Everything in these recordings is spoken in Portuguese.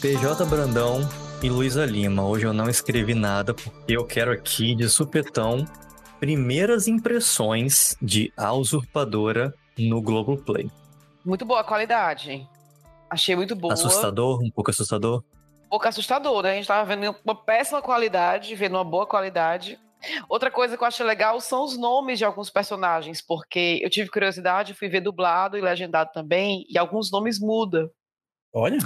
PJ Brandão e Luísa Lima. Hoje eu não escrevi nada porque eu quero aqui de supetão primeiras impressões de A Usurpadora no Globoplay. Muito boa a qualidade. Achei muito boa. Assustador? Um pouco assustador? Um pouco assustador, né? A gente tava vendo uma péssima qualidade, vendo uma boa qualidade. Outra coisa que eu acho legal são os nomes de alguns personagens, porque eu tive curiosidade, fui ver dublado e legendado também, e alguns nomes mudam. Olha.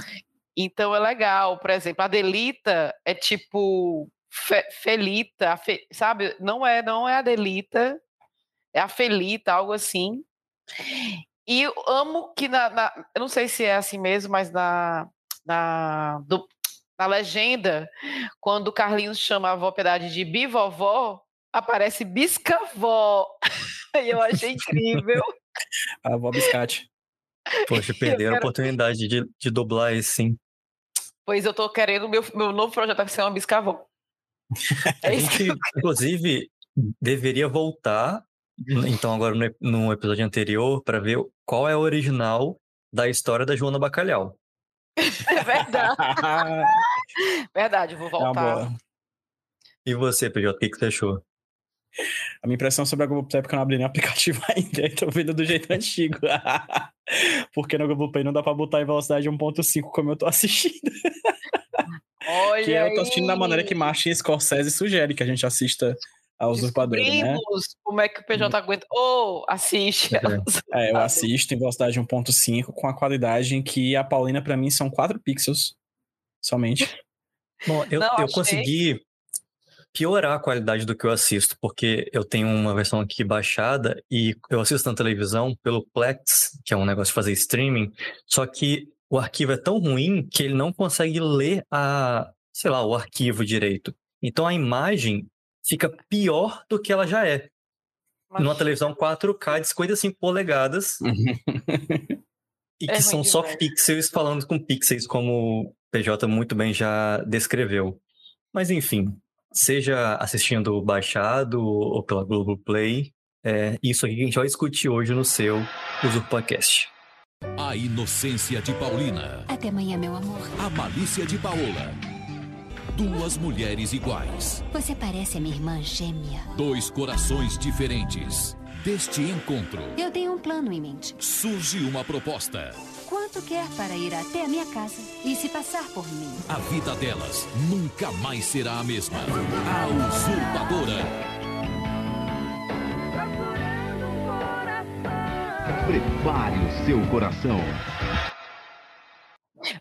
Então é legal. Por exemplo, a Delita é tipo Fe, Felita, Fe, sabe? Não é, não é a Delita, é a Felita, algo assim. E eu amo que na, na, eu não sei se é assim mesmo, mas na na, do, na legenda, quando o Carlinhos chama a avó Piedade de bivovó, aparece biscavó. e eu achei incrível. a avó Biscate. Poxa, perderam quero... a oportunidade de, de dublar esse, sim. Pois eu tô querendo, meu, meu novo projeto vai ser uma biscavó. É a gente, inclusive, deveria voltar, então, agora no, no episódio anterior, para ver qual é o original da história da Joana Bacalhau. É verdade. verdade, vou voltar. É e você, PJ, o que, que você achou? A minha impressão sobre a Globoplay é porque eu não abri nem o aplicativo ainda, então vendo do jeito antigo. Porque no Globoplay não dá pra botar em velocidade 1.5 como eu tô assistindo. Olha que eu tô assistindo da maneira que Martin Scorsese sugere que a gente assista a Usurpadora, né? como é que o PJ aguenta. Ou oh, assiste. É, eu assisto em velocidade 1.5 com a qualidade em que a Paulina para mim são 4 pixels somente. Bom, eu, Não, eu consegui piorar a qualidade do que eu assisto, porque eu tenho uma versão aqui baixada e eu assisto na televisão pelo Plex, que é um negócio de fazer streaming, só que o arquivo é tão ruim que ele não consegue ler a, sei lá, o arquivo direito. Então a imagem fica pior do que ela já é. Mas... Numa televisão 4K de 55 polegadas. e é que são só ver. pixels falando com pixels, como o PJ muito bem já descreveu. Mas enfim, seja assistindo baixado ou pela Globoplay, é isso aqui que a gente vai discutir hoje no seu UsurpaCast. A inocência de Paulina. Até amanhã, meu amor. A malícia de Paola. Duas mulheres iguais. Você parece a minha irmã gêmea. Dois corações diferentes. Deste encontro. Eu tenho um plano em mente. Surge uma proposta. Quanto quer para ir até a minha casa e se passar por mim? A vida delas nunca mais será a mesma. A usurpadora. Prepare o seu coração.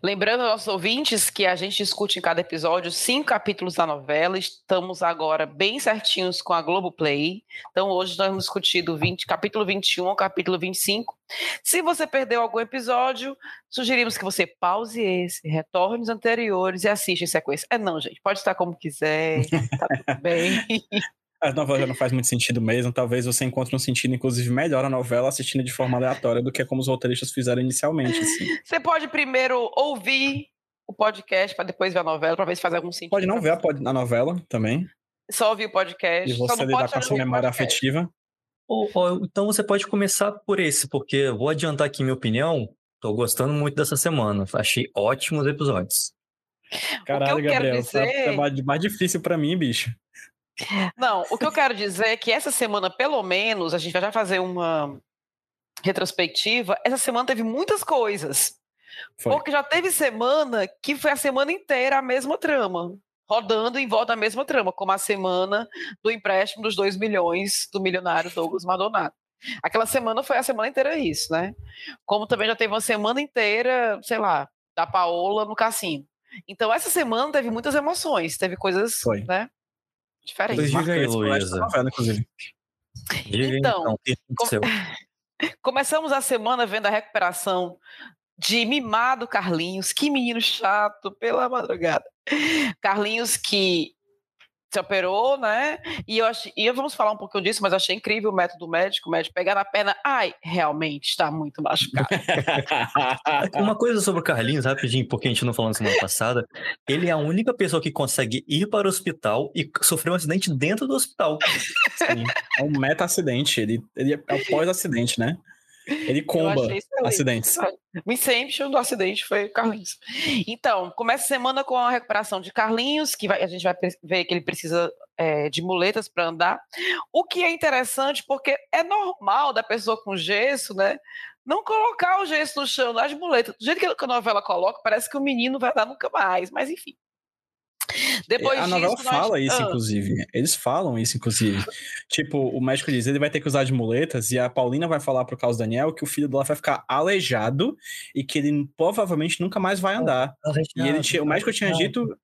Lembrando aos nossos ouvintes que a gente discute em cada episódio cinco capítulos da novela. Estamos agora bem certinhos com a Globoplay. Então, hoje nós vamos discutir do 20, capítulo 21 ao capítulo 25. Se você perdeu algum episódio, sugerimos que você pause esse, retorne os anteriores e assista em sequência. É não, gente, pode estar como quiser, tá tudo bem. A novela já não faz muito sentido mesmo. Talvez você encontre um sentido, inclusive, melhor a novela assistindo de forma aleatória do que como os roteiristas fizeram inicialmente. Assim. Você pode primeiro ouvir o podcast para depois ver a novela, para ver se faz algum sentido. Pode não ver a, a novela também. Só ouvir o podcast. E você lidar com a sua memória afetiva. Ou, ou, então você pode começar por esse, porque eu vou adiantar aqui minha opinião. Tô gostando muito dessa semana. Achei ótimos episódios. Caralho, Gabriel, dizer... tá mais difícil para mim, bicho. Não, o que eu quero dizer é que essa semana, pelo menos, a gente vai já fazer uma retrospectiva. Essa semana teve muitas coisas. Foi. Porque já teve semana que foi a semana inteira a mesma trama, rodando em volta da mesma trama, como a semana do empréstimo dos 2 milhões do milionário Douglas Maldonado. Aquela semana foi a semana inteira isso, né? Como também já teve uma semana inteira, sei lá, da Paola no cassino. Então essa semana teve muitas emoções, teve coisas, foi. né? Diferente. Pois diga aí, Luísa. Então, então começamos a semana vendo a recuperação de mimado Carlinhos. Que menino chato, pela madrugada. Carlinhos que se operou, né? E eu achei, e vamos falar um pouquinho disso, mas eu achei incrível o método médico, o médico pegar na perna, ai, realmente está muito machucado. Uma coisa sobre o Carlinhos, rapidinho, porque a gente não falou na semana passada, ele é a única pessoa que consegue ir para o hospital e sofrer um acidente dentro do hospital. Sim, é um meta-acidente, ele, ele é o pós-acidente, né? Ele comba acidentes. O Inception do acidente foi Carlinhos. Então, começa a semana com a recuperação de Carlinhos, que vai, a gente vai ver que ele precisa é, de muletas para andar. O que é interessante, porque é normal da pessoa com gesso, né? Não colocar o gesso no chão, nas muletas. Do jeito que a novela coloca, parece que o menino vai dar nunca mais, mas enfim. Depois a novela disso, fala nós... isso, ah. inclusive. Eles falam isso, inclusive. tipo, o médico diz ele vai ter que usar de muletas e a Paulina vai falar pro Carlos Daniel que o filho dela vai ficar aleijado e que ele provavelmente nunca mais vai andar. e ele tinha, o médico tinha dito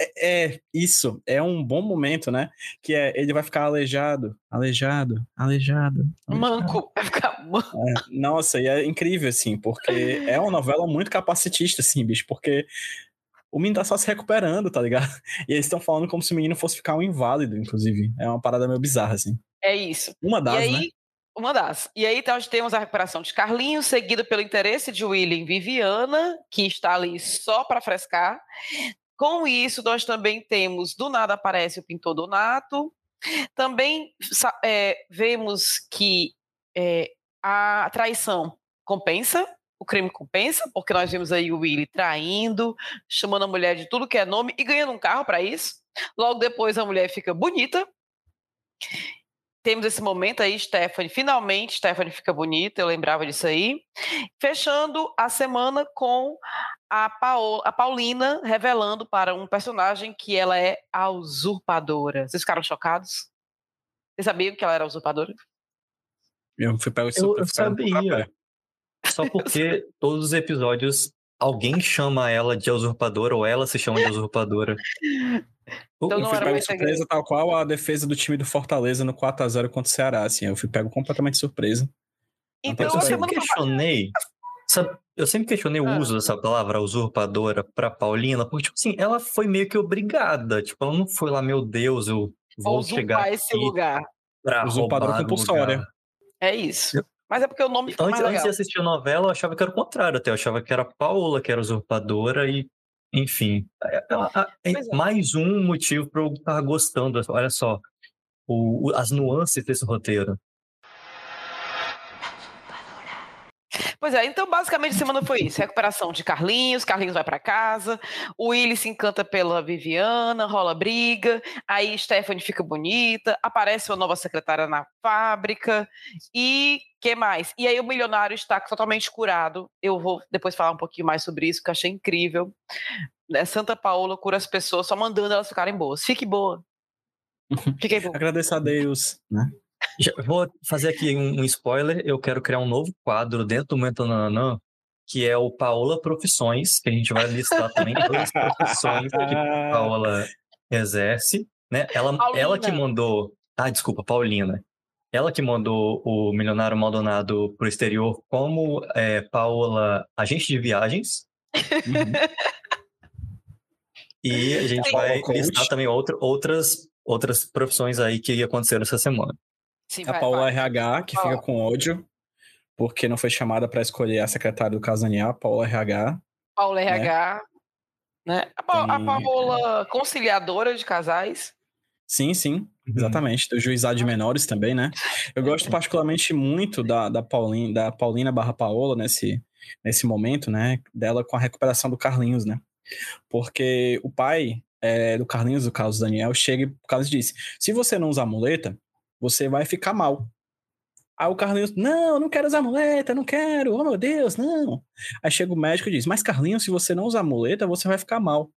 é, é, isso, é um bom momento, né? Que é ele vai ficar aleijado, aleijado, aleijado. Manco, vai ficar manco. É, nossa, e é incrível, assim, porque é uma novela muito capacitista, assim, bicho, porque o menino tá só se recuperando, tá ligado? E eles estão falando como se o menino fosse ficar um inválido, inclusive. É uma parada meio bizarra, assim. É isso. Uma das, aí, né? Uma das. E aí então, nós temos a recuperação de Carlinhos, seguido pelo interesse de William Viviana, que está ali só para frescar. Com isso, nós também temos, do nada aparece o pintor Donato. Também é, vemos que é, a traição compensa, o crime compensa, porque nós vimos aí o Willy traindo, chamando a mulher de tudo que é nome e ganhando um carro para isso. Logo depois a mulher fica bonita. Temos esse momento aí, Stephanie. Finalmente, Stephanie fica bonita, eu lembrava disso aí. Fechando a semana com a, Paola, a Paulina revelando para um personagem que ela é a usurpadora. Vocês ficaram chocados? Vocês sabiam que ela era usurpadora? Eu fui pego eu, eu sabia. Só porque todos os episódios alguém chama ela de usurpadora ou ela se chama de usurpadora. Então eu fui pego surpresa, tal qual a defesa do time do Fortaleza no 4x0 contra o Ceará, assim. Eu fui pego completamente surpresa. Então, eu sempre questionei. Sabe, eu sempre questionei o ah. uso dessa palavra usurpadora pra Paulina, porque, tipo assim, ela foi meio que obrigada. Tipo, ela não foi lá, meu Deus, eu vou, chegar. esse lugar. Pra usurpadora compulsória. É isso. Mas é porque o nome então, antes, antes de assistir a novela, eu achava que era o contrário até. Eu achava que era a Paula que era usurpadora e, enfim. É, é, é, é mais um motivo para eu estar gostando. Olha só, o, as nuances desse roteiro. Pois é, então basicamente a semana foi isso: recuperação de Carlinhos, Carlinhos vai para casa, o Willy se encanta pela Viviana, rola briga, aí Stephanie fica bonita, aparece uma nova secretária na fábrica e que mais? E aí o milionário está totalmente curado. Eu vou depois falar um pouquinho mais sobre isso, que eu achei incrível. Né, Santa Paula cura as pessoas só mandando elas ficarem boas. Fique boa. Fiquei boa. Agradeço a Deus, né? Já vou fazer aqui um, um, spoiler. Eu quero criar um novo quadro dentro do Mentananã, que é o Paola Profissões, que a gente vai listar também todas as profissões que Paola exerce. Né? Ela, ela que mandou. Ah, desculpa, Paulina. Ela que mandou o Milionário Maldonado para o exterior como é, Paola, agente de viagens. Uhum. e a gente vai listar também outra, outras, outras profissões aí que aconteceram essa semana. Sim, a vai, Paula vai. RH, que fica com ódio, porque não foi chamada para escolher a secretária do caso Daniel, Paula RH. Paula né? RH, né? A, pa Tem... a Paula conciliadora de casais. Sim, sim, uhum. exatamente. Do juizado de menores também, né? Eu gosto particularmente muito da, da, Paulina, da Paulina barra Paola nesse, nesse momento, né? Dela com a recuperação do Carlinhos, né? Porque o pai é, do Carlinhos, do Carlos Daniel, chega e o Carlos disse: se você não usar muleta, você vai ficar mal. Aí o Carlinhos, não, não quero usar muleta, não quero, oh meu Deus, não. Aí chega o médico e diz, mas Carlinhos, se você não usar muleta, você vai ficar mal.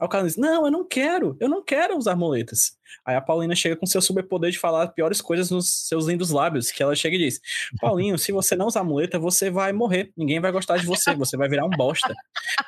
Aí o Carlinhos, não, eu não quero, eu não quero usar muletas. Aí a Paulina chega com seu superpoder de falar piores coisas nos seus lindos lábios, que ela chega e diz, Paulinho, se você não usar muleta, você vai morrer, ninguém vai gostar de você, você vai virar um bosta.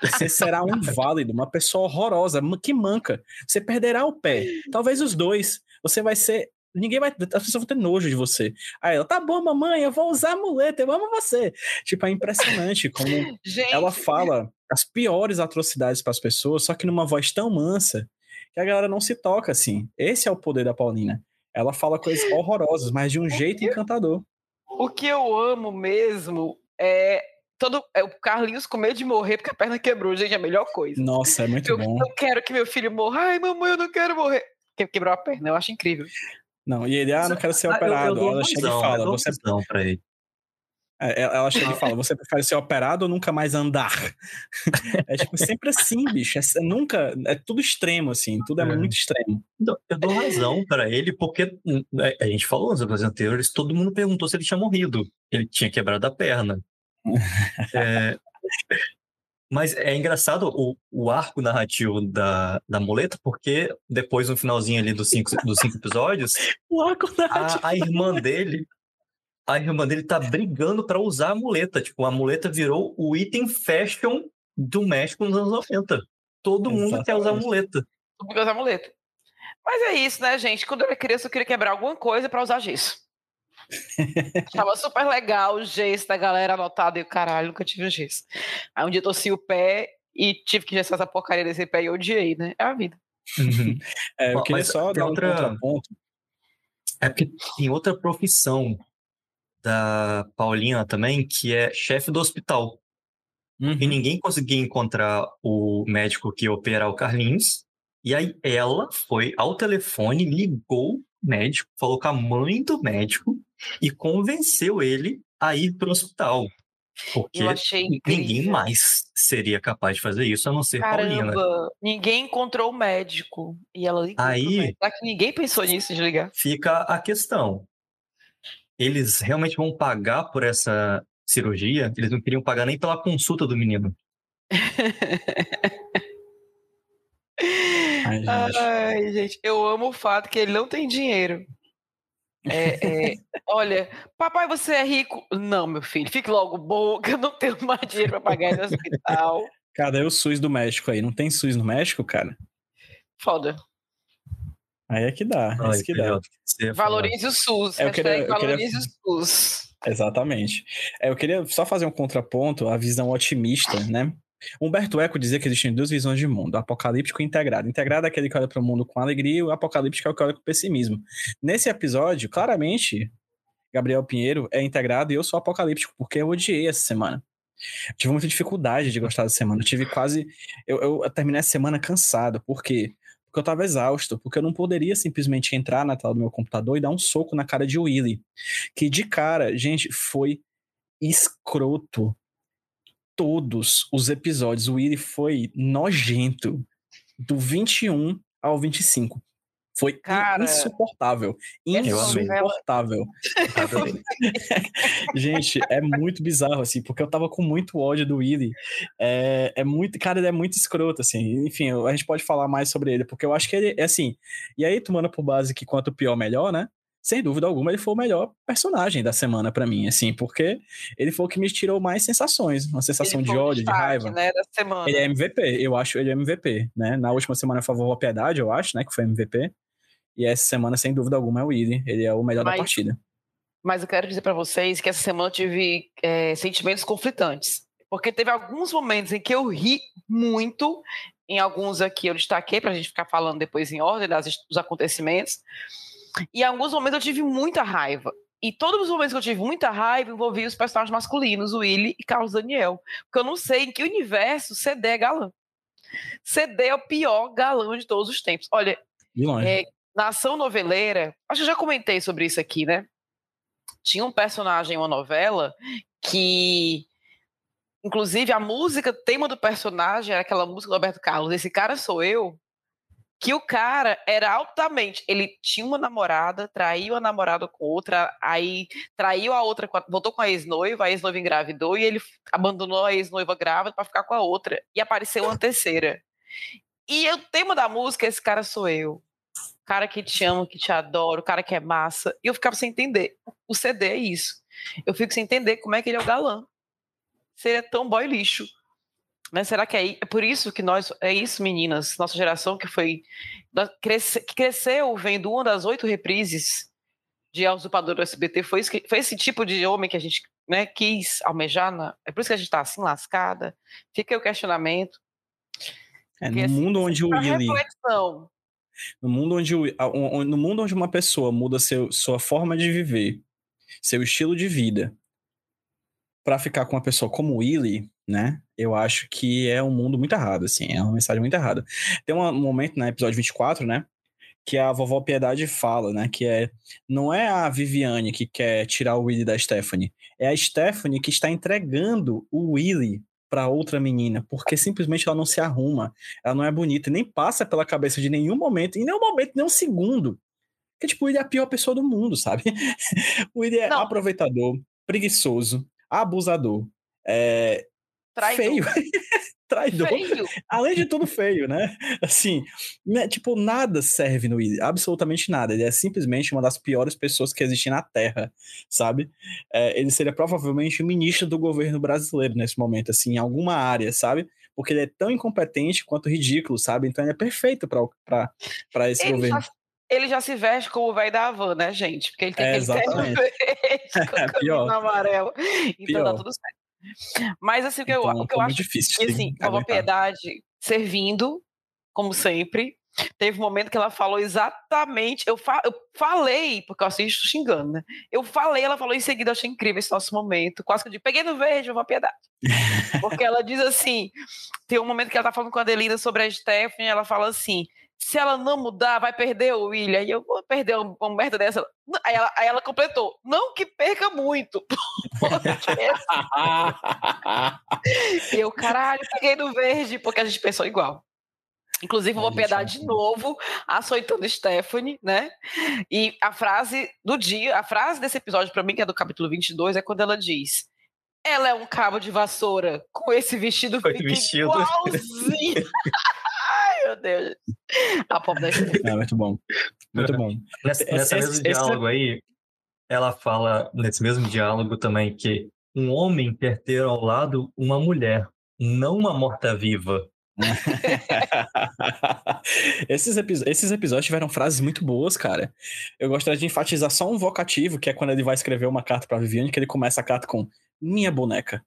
Você será um inválido, uma pessoa horrorosa, que manca. Você perderá o pé, talvez os dois. Você vai ser Ninguém vai. As pessoas vão ter nojo de você. Aí ela, tá bom, mamãe, eu vou usar a muleta, eu amo você. Tipo, é impressionante como Gente. ela fala as piores atrocidades para as pessoas, só que numa voz tão mansa que a galera não se toca assim. Esse é o poder da Paulina. Ela fala coisas horrorosas, mas de um o jeito encantador. O que eu amo mesmo é todo é o Carlinhos com medo de morrer porque a perna quebrou, gente, é a melhor coisa. Nossa, é muito eu, bom. Eu não quero que meu filho morra. Ai, mamãe, eu não quero morrer. Quebrou a perna, eu acho incrível. Não, e ele, ah, não quero ser operado. ela chega e fala, você... Não, pra ele. É, ela chega e fala: Você prefere ser operado ou nunca mais andar? é tipo, sempre assim, bicho. É, é, nunca. É tudo extremo, assim. Tudo é, é. muito extremo. Eu dou razão para ele, porque hum, é, a gente falou nos episódios anteriores: todo mundo perguntou se ele tinha morrido. Ele tinha quebrado a perna. é, mas é engraçado o, o arco narrativo da, da muleta, porque depois, no finalzinho ali dos cinco, dos cinco episódios, o arco narrativo. A, a irmã dele a irmã dele tá brigando para usar a muleta. Tipo, a muleta virou o item fashion do México nos anos 90. Todo Exatamente. mundo quer usar a muleta. Todo mundo quer usar a muleta. Mas é isso, né, gente? Quando eu era criança, eu queria quebrar alguma coisa para usar gesso. Tava super legal o gesso da galera anotado e o caralho, nunca tive o gesso. Aí um dia eu torci o pé e tive que gessar essa porcaria desse pé e eu odiei, né? É a vida. Uhum. É, eu queria só dar outra... um contraponto. É porque tem outra profissão da Paulina também, que é chefe do hospital. Uhum. E ninguém conseguia encontrar o médico que ia operar o Carlinhos. E aí ela foi ao telefone, ligou médico, falou com a mãe do médico e convenceu ele a ir para o hospital. Porque ninguém mais seria capaz de fazer isso a não ser Caramba, Paulina. Ninguém encontrou o médico. E ela ligou. Aí, Será que ninguém pensou nisso de ligar? Fica a questão eles realmente vão pagar por essa cirurgia? Eles não queriam pagar nem pela consulta do menino. Ai, gente. Ai, gente. eu amo o fato que ele não tem dinheiro. É, é, olha, papai, você é rico? Não, meu filho, fique logo bom, que eu não tenho mais dinheiro para pagar esse hospital. Cara, é o SUS do México aí. Não tem SUS no México, cara? Foda. Aí é que dá, é isso que dá. Valorize o SUS. É, eu queria, eu valorize queria... o SUS. Exatamente. É, eu queria só fazer um contraponto à visão otimista, né? Humberto Eco dizia que existem duas visões de mundo, apocalíptico e integrado. Integrado é aquele que olha para o mundo com alegria e o apocalíptico é o que olha com pessimismo. Nesse episódio, claramente, Gabriel Pinheiro é integrado e eu sou apocalíptico, porque eu odiei essa semana. tive muita dificuldade de gostar da semana. Tive quase. Eu, eu terminei a semana cansado, porque porque eu tava exausto, porque eu não poderia simplesmente entrar na tela do meu computador e dar um soco na cara de Willy. Que de cara, gente, foi escroto. Todos os episódios, o Willy foi nojento. Do 21 ao 25. Foi Cara, insuportável. Insuportável. Gente, é muito bizarro, assim, porque eu tava com muito ódio do Willy. É, é muito. Cara, ele é muito escroto, assim. Enfim, a gente pode falar mais sobre ele, porque eu acho que ele é assim. E aí, tomando por base que quanto pior, melhor, né? Sem dúvida alguma, ele foi o melhor personagem da semana para mim, assim, porque ele foi o que me tirou mais sensações, uma sensação de ódio, de raiva. Né, da semana. Ele é MVP, eu acho ele é MVP, né? Na última semana favor a Piedade, eu acho, né, que foi MVP. E essa semana, sem dúvida alguma, é o Willi. Ele é o melhor mas, da partida. Mas eu quero dizer para vocês que essa semana eu tive é, sentimentos conflitantes. Porque teve alguns momentos em que eu ri muito, em alguns aqui eu destaquei para a gente ficar falando depois em ordem das, dos acontecimentos. E em alguns momentos eu tive muita raiva. E todos os momentos que eu tive muita raiva envolviam os personagens masculinos, o Willy e Carlos Daniel. Porque eu não sei em que universo CD é galã. CD é o pior galã de todos os tempos. Olha, é, na ação noveleira, acho que eu já comentei sobre isso aqui, né? Tinha um personagem em uma novela que, inclusive, a música, tema do personagem era aquela música do Roberto Carlos, Esse Cara Sou Eu, que o cara era altamente. Ele tinha uma namorada, traiu a namorada com outra, aí traiu a outra, voltou com a ex-noiva, a ex-noiva engravidou e ele abandonou a ex-noiva grávida para ficar com a outra. E apareceu uma terceira. E o tema da música, esse cara sou eu cara que te ama, que te adora, o cara que é massa. E eu ficava sem entender. O CD é isso. Eu fico sem entender como é que ele é o galã. Se ele é tão boy lixo. Né? Será que é, é por isso que nós. É isso, meninas. Nossa geração que foi. Cresce, que cresceu vendo uma das oito reprises de A Usurpador do SBT. Foi, isso que, foi esse tipo de homem que a gente né, quis almejar. Na, é por isso que a gente está assim, lascada. Fica aí o questionamento. É, no assim, mundo onde o Willy. Reflexão no mundo onde, no mundo onde uma pessoa muda seu, sua forma de viver, seu estilo de vida, para ficar com uma pessoa como Willy, né? Eu acho que é um mundo muito errado, assim, é uma mensagem muito errada. Tem um momento no episódio 24, né? que a vovó Piedade fala, né? Que é não é a Viviane que quer tirar o Willy da Stephanie, é a Stephanie que está entregando o Willy para outra menina, porque simplesmente ela não se arruma, ela não é bonita, nem passa pela cabeça de nenhum momento, em nenhum momento, nem um segundo. Que tipo, o Willy é a pior pessoa do mundo, sabe? o Willy é não. aproveitador, preguiçoso, abusador, é, feio. traidor. Feio. Além de tudo feio, né? Assim, né? tipo, nada serve no Willy, absolutamente nada. Ele é simplesmente uma das piores pessoas que existem na Terra, sabe? É, ele seria provavelmente o ministro do governo brasileiro nesse momento, assim, em alguma área, sabe? Porque ele é tão incompetente quanto ridículo, sabe? Então ele é perfeito para esse ele governo. Já, ele já se veste como o velho da Havan, né, gente? Porque ele tem é, aquele exatamente. verde com é, pior. amarelo. Então pior. tá tudo certo. Mas assim, o que eu, então, o que eu acho difícil, que assim, a Piedade servindo, como sempre. Teve um momento que ela falou exatamente. Eu, fa eu falei, porque eu assisto xingando, né? Eu falei, ela falou em seguida, achei incrível esse nosso momento. Quase que eu digo, peguei no verde, uma piedade. Porque ela diz assim: tem um momento que ela tá falando com a Adelina sobre a Stephanie, ela fala assim: se ela não mudar, vai perder o William. E eu vou perder uma merda dessa. Aí ela, aí ela completou: não que perca muito. e eu, caralho, peguei no verde, porque a gente pensou igual. Inclusive, vou pegar de novo, açoitando Stephanie, né? E a frase do dia, a frase desse episódio, para mim, que é do capítulo 22, é quando ela diz: Ela é um cabo de vassoura com esse vestido, vestido. igualzinho. meu Deus. A pobre da É muito bom. Muito bom. Nessa, nesse mesmo esse, diálogo esse... aí, ela fala, nesse mesmo diálogo também, que um homem quer ter ao lado uma mulher, não uma morta-viva. esses, esses episódios tiveram frases muito boas, cara. Eu gostaria de enfatizar só um vocativo, que é quando ele vai escrever uma carta para Viviane, que ele começa a carta com minha boneca.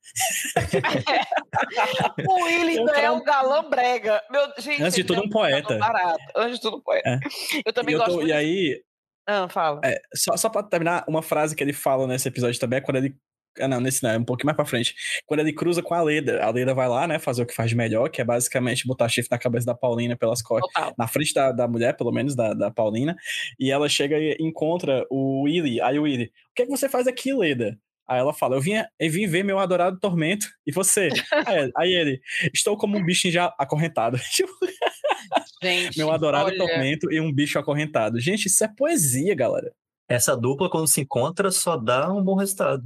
o Willy ainda é um galã brega. Meu, gente, Antes de tudo, um poeta. Barato. Antes de tudo, um poeta. É. Eu também gosto. Tô, e aí. Ah, fala. É, só, só pra terminar, uma frase que ele fala nesse episódio também é quando ele. Ah, não, nesse não, é um pouquinho mais pra frente. Quando ele cruza com a Leda. A Leda vai lá, né, fazer o que faz de melhor, que é basicamente botar chifre na cabeça da Paulina pelas costas. Na frente da, da mulher, pelo menos, da, da Paulina. E ela chega e encontra o Willy. Aí o Willy, o que é que você faz aqui, Leda? Aí ela fala: Eu vim, eu vim ver meu adorado tormento. E você? aí, aí ele: Estou como um bicho já acorrentado. Gente, meu adorado olha... tormento e um bicho acorrentado. Gente, isso é poesia, galera. Essa dupla, quando se encontra, só dá um bom resultado.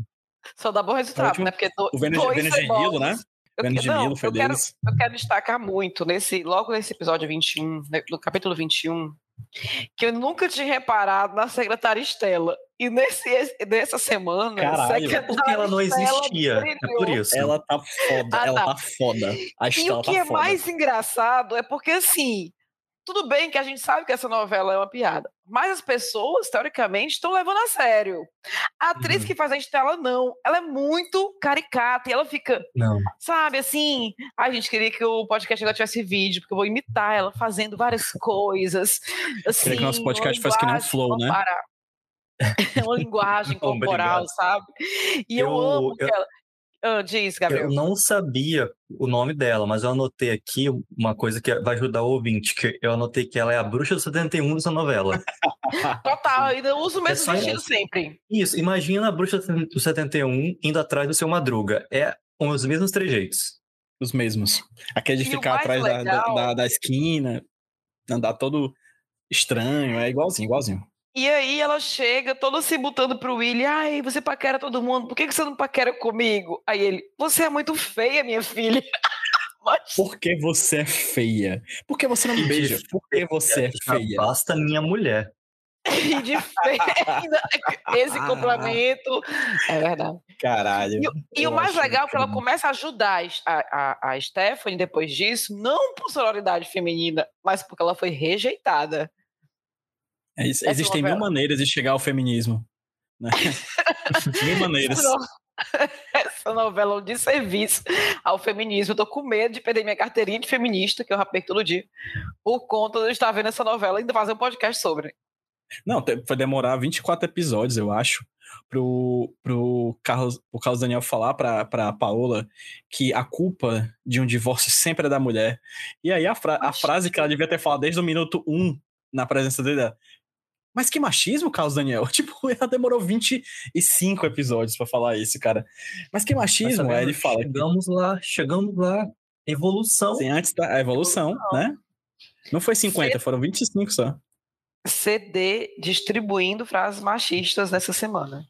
Só dá bom resultado, né? Porque do, o Vênus, Vênus de Nilo, né? Eu, Vênus de Nilo foi eu deles. Quero, eu quero destacar muito, nesse, logo nesse episódio 21, né, no capítulo 21, que eu nunca tinha reparado na secretária Estela. E nesse, nessa semana. Caralho, é porque ela não existia. É por isso. Ela tá foda. Ah, ela tá, tá foda. A e o que tá é foda. mais engraçado é porque, assim, tudo bem que a gente sabe que essa novela é uma piada, mas as pessoas, teoricamente, estão levando a sério. A atriz uhum. que faz a Estela, não. Ela é muito caricata e ela fica. Não. Sabe, assim. A gente queria que o podcast agora tivesse vídeo, porque eu vou imitar ela fazendo várias coisas. Assim, queria que nosso podcast fosse que nem um flow, né? Parar. É uma linguagem corporal, sabe? E eu, eu amo eu, ela. Ah, diz, Gabriel. Eu não sabia o nome dela, mas eu anotei aqui uma coisa que vai ajudar o ouvinte, que eu anotei que ela é a bruxa do 71 dessa novela. Total, ainda usa o é mesmo é vestido sempre. Isso, imagina a bruxa do 71 indo atrás do seu Madruga. É os mesmos trejeitos. Os mesmos. Aquele de e ficar atrás legal... da, da, da esquina, andar todo estranho, é igualzinho, igualzinho. E aí ela chega toda se botando pro Willy, ai, você paquera todo mundo, por que você não paquera comigo? Aí ele, você é muito feia, minha filha. Mas... Por que você é feia? Por que você não me beija? Por que você é feia? Basta minha mulher. E de feia, esse complemento. É verdade. Caralho. E, e o mais legal é que ela começa a ajudar a, a, a Stephanie depois disso, não por sororidade feminina, mas porque ela foi rejeitada. É, existem mil maneiras de chegar ao feminismo. Né? mil maneiras. Essa novela é um de serviço ao feminismo. Eu tô com medo de perder minha carteirinha de feminista, que eu rapei todo dia, por conta de eu estar vendo essa novela e ainda fazer um podcast sobre. Não, vai demorar 24 episódios, eu acho, pro, pro, Carlos, pro Carlos Daniel falar pra, pra Paola que a culpa de um divórcio sempre é da mulher. E aí a, fra a frase que ela devia ter falado desde o minuto 1 um na presença dele. Mas que machismo, Carlos Daniel? Tipo, ela demorou 25 episódios para falar isso, cara. Mas que machismo? Mas, ele fala. Chegamos que... lá, chegamos lá. Evolução. Sim, antes da evolução, evolução. né? Não foi 50, C... foram 25 só. CD distribuindo frases machistas nessa semana.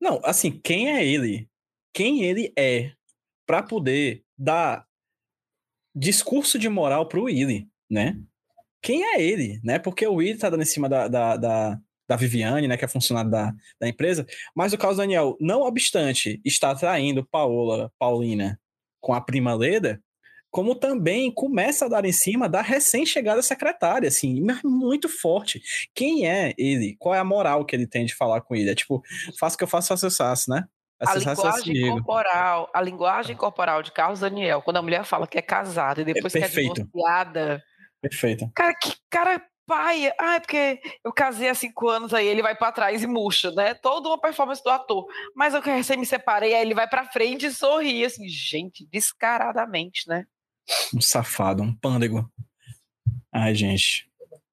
Não, assim, quem é ele? Quem ele é para poder dar discurso de moral pro Willy, né? Quem é ele, né? Porque o Willy tá dando em cima da, da, da, da Viviane, né? Que é funcionário da, da empresa. Mas o Carlos Daniel, não obstante estar traindo Paola, Paulina com a prima Leda, como também começa a dar em cima da recém-chegada secretária, assim, muito forte. Quem é ele? Qual é a moral que ele tem de falar com ele? É tipo, faça o que eu faço, faça o faço, né? a linguagem corporal, a linguagem corporal de Carlos Daniel, quando a mulher fala que é casada e depois é que é divorciada. Perfeito. Cara, que cara pai, ah, é porque eu casei há cinco anos, aí ele vai para trás e murcha, né? Toda uma performance do ator. Mas eu recém me separei, aí ele vai para frente e sorri, assim, gente, descaradamente, né? Um safado, um pândego. Ai, gente.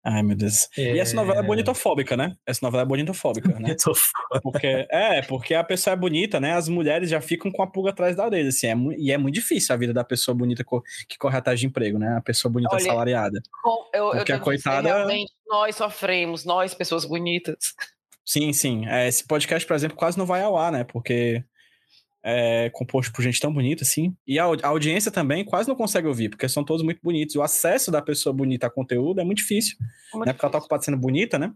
Ai, meu Deus. É... E essa novela é bonitofóbica, né? Essa novela é bonitofóbica, né? Bonitofóbica. Porque, é, porque a pessoa é bonita, né? As mulheres já ficam com a pulga atrás da orelha, assim. É, e é muito difícil a vida da pessoa bonita que corre atrás de emprego, né? A pessoa bonita Olha, assalariada. Eu, porque eu a coitada... realmente, nós sofremos, nós, pessoas bonitas. Sim, sim. É, esse podcast, por exemplo, quase não vai ao ar, né? Porque é, composto por gente tão bonita assim. E a, a, audiência também quase não consegue ouvir, porque são todos muito bonitos. E o acesso da pessoa bonita a conteúdo é muito difícil. É muito né? Porque ela tá ocupada sendo bonita, né?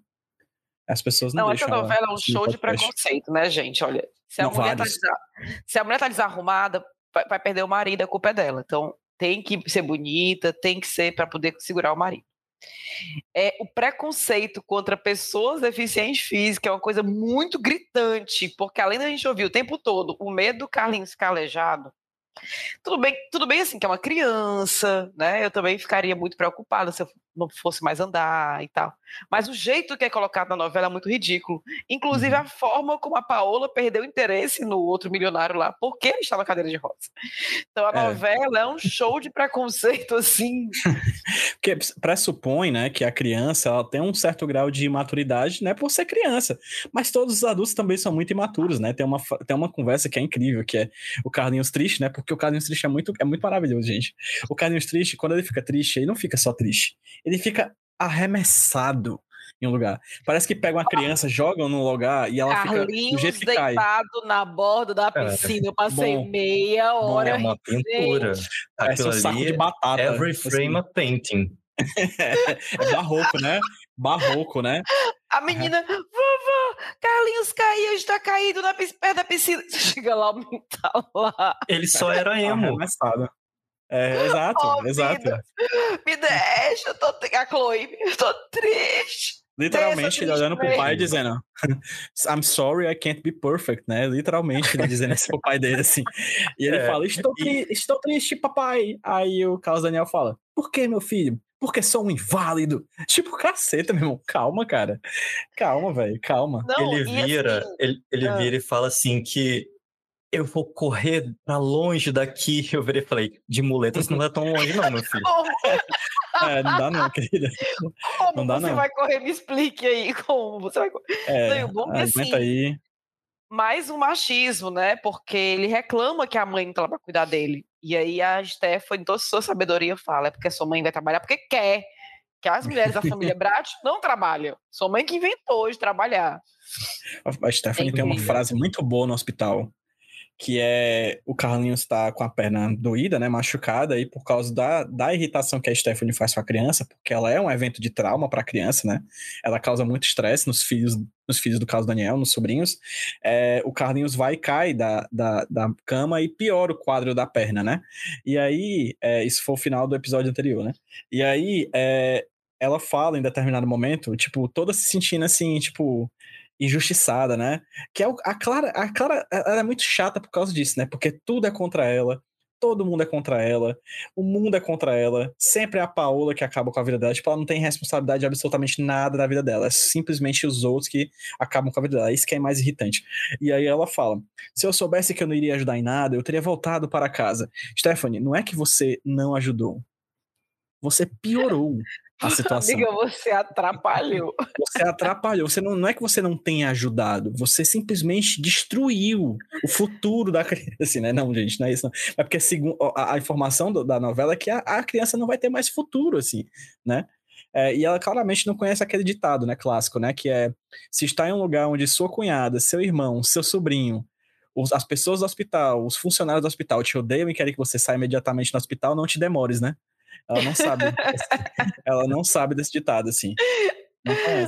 As pessoas não, não deixam. Não, essa novela é um show de preconceito, né, gente? Olha, se a, não, mulher, tá se a mulher tá desarrumada, vai, vai perder o marido, a culpa é dela. Então, tem que ser bonita, tem que ser para poder segurar o marido é o preconceito contra pessoas deficientes físicas é uma coisa muito gritante, porque além da gente ouvir o tempo todo o medo do Carlinhos calejado, tudo bem, tudo bem assim, que é uma criança, né? Eu também ficaria muito preocupada se eu não fosse mais andar e tal. Mas o jeito que é colocado na novela é muito ridículo. Inclusive uhum. a forma como a Paola perdeu interesse no outro milionário lá, porque ele estava na cadeira de rosa. Então a é. novela é um show de preconceito, assim. porque pressupõe, né, que a criança ela tem um certo grau de maturidade, né, por ser criança. Mas todos os adultos também são muito imaturos, né? Tem uma, tem uma conversa que é incrível, que é o Carlinhos triste, né? Porque o Carlinhos triste é muito, é muito maravilhoso, gente. O Carlinhos triste, quando ele fica triste, ele não fica só triste ele fica arremessado em um lugar. Parece que pega uma criança, jogam num lugar e ela Carlinhos fica do jeito que deitado cai. na borda da é, piscina. Eu passei bom, meia hora. é uma pintura. Parece um saco de batata. Every assim. frame assim. a painting. é barroco, né? Barroco, né? A menina, Carlinhos caiu, está caído na perto da piscina. Chega lá, o menino tá lá. Ele só era emo. É, exato, oh, exato. me deixa, eu tô a Chloe, eu tô triste. Literalmente, ele olhando pro pai dizendo I'm sorry, I can't be perfect, né? Literalmente, ele dizendo isso pro pai dele, assim. E ele é. fala, estou, tri estou triste, papai. Aí o Carlos Daniel fala, por que, meu filho? Porque sou um inválido. Tipo, caceta, meu irmão. Calma, cara. Calma, velho. Calma. Não, ele vira, assim, ele, ele ah. vira e fala assim que eu vou correr pra longe daqui. Eu virei e falei, de muletas não é tão longe, não, meu filho. é, não dá não, querida. Como não dá, você não. vai correr? Me explique aí como você vai correr. É, bom que, assim, aí. Mais um machismo, né? Porque ele reclama que a mãe não tá lá pra cuidar dele. E aí a Stephanie, toda sua sabedoria, fala: é porque sua mãe vai trabalhar porque quer. Que as mulheres da família Brat não trabalham. Sua mãe que inventou de trabalhar. A Stephanie tem uma frase muito boa no hospital que é o Carlinhos está com a perna doída, né, machucada, e por causa da, da irritação que a Stephanie faz com a criança, porque ela é um evento de trauma para a criança, né, ela causa muito estresse nos filhos nos filhos do caso Daniel, nos sobrinhos, é, o Carlinhos vai e cai da, da, da cama e piora o quadro da perna, né, e aí, é, isso foi o final do episódio anterior, né, e aí, é, ela fala em determinado momento, tipo, toda se sentindo assim, tipo, injustiçada, né? Que é a Clara, a Clara, ela é muito chata por causa disso, né? Porque tudo é contra ela, todo mundo é contra ela, o mundo é contra ela, sempre é a Paola que acaba com a vida dela, tipo, ela não tem responsabilidade de absolutamente nada da vida dela, é simplesmente os outros que acabam com a vida dela, isso que é mais irritante. E aí ela fala, se eu soubesse que eu não iria ajudar em nada, eu teria voltado para casa. Stephanie, não é que você não ajudou, você piorou. A situação. Amiga, você atrapalhou. Você atrapalhou. Você não, não é que você não tenha ajudado, você simplesmente destruiu o futuro da criança. Assim, né? Não, gente, não é isso. Não. É porque segundo, a, a informação do, da novela é que a, a, criança não vai ter mais futuro, assim, né? É, e ela claramente não conhece aquele ditado, né, clássico, né? Que é: se está em um lugar onde sua cunhada, seu irmão, seu sobrinho, os, as pessoas do hospital, os funcionários do hospital te odeiam e querem que você saia imediatamente do hospital, não te demores, né? Ela não sabe. ela não sabe desse ditado, assim.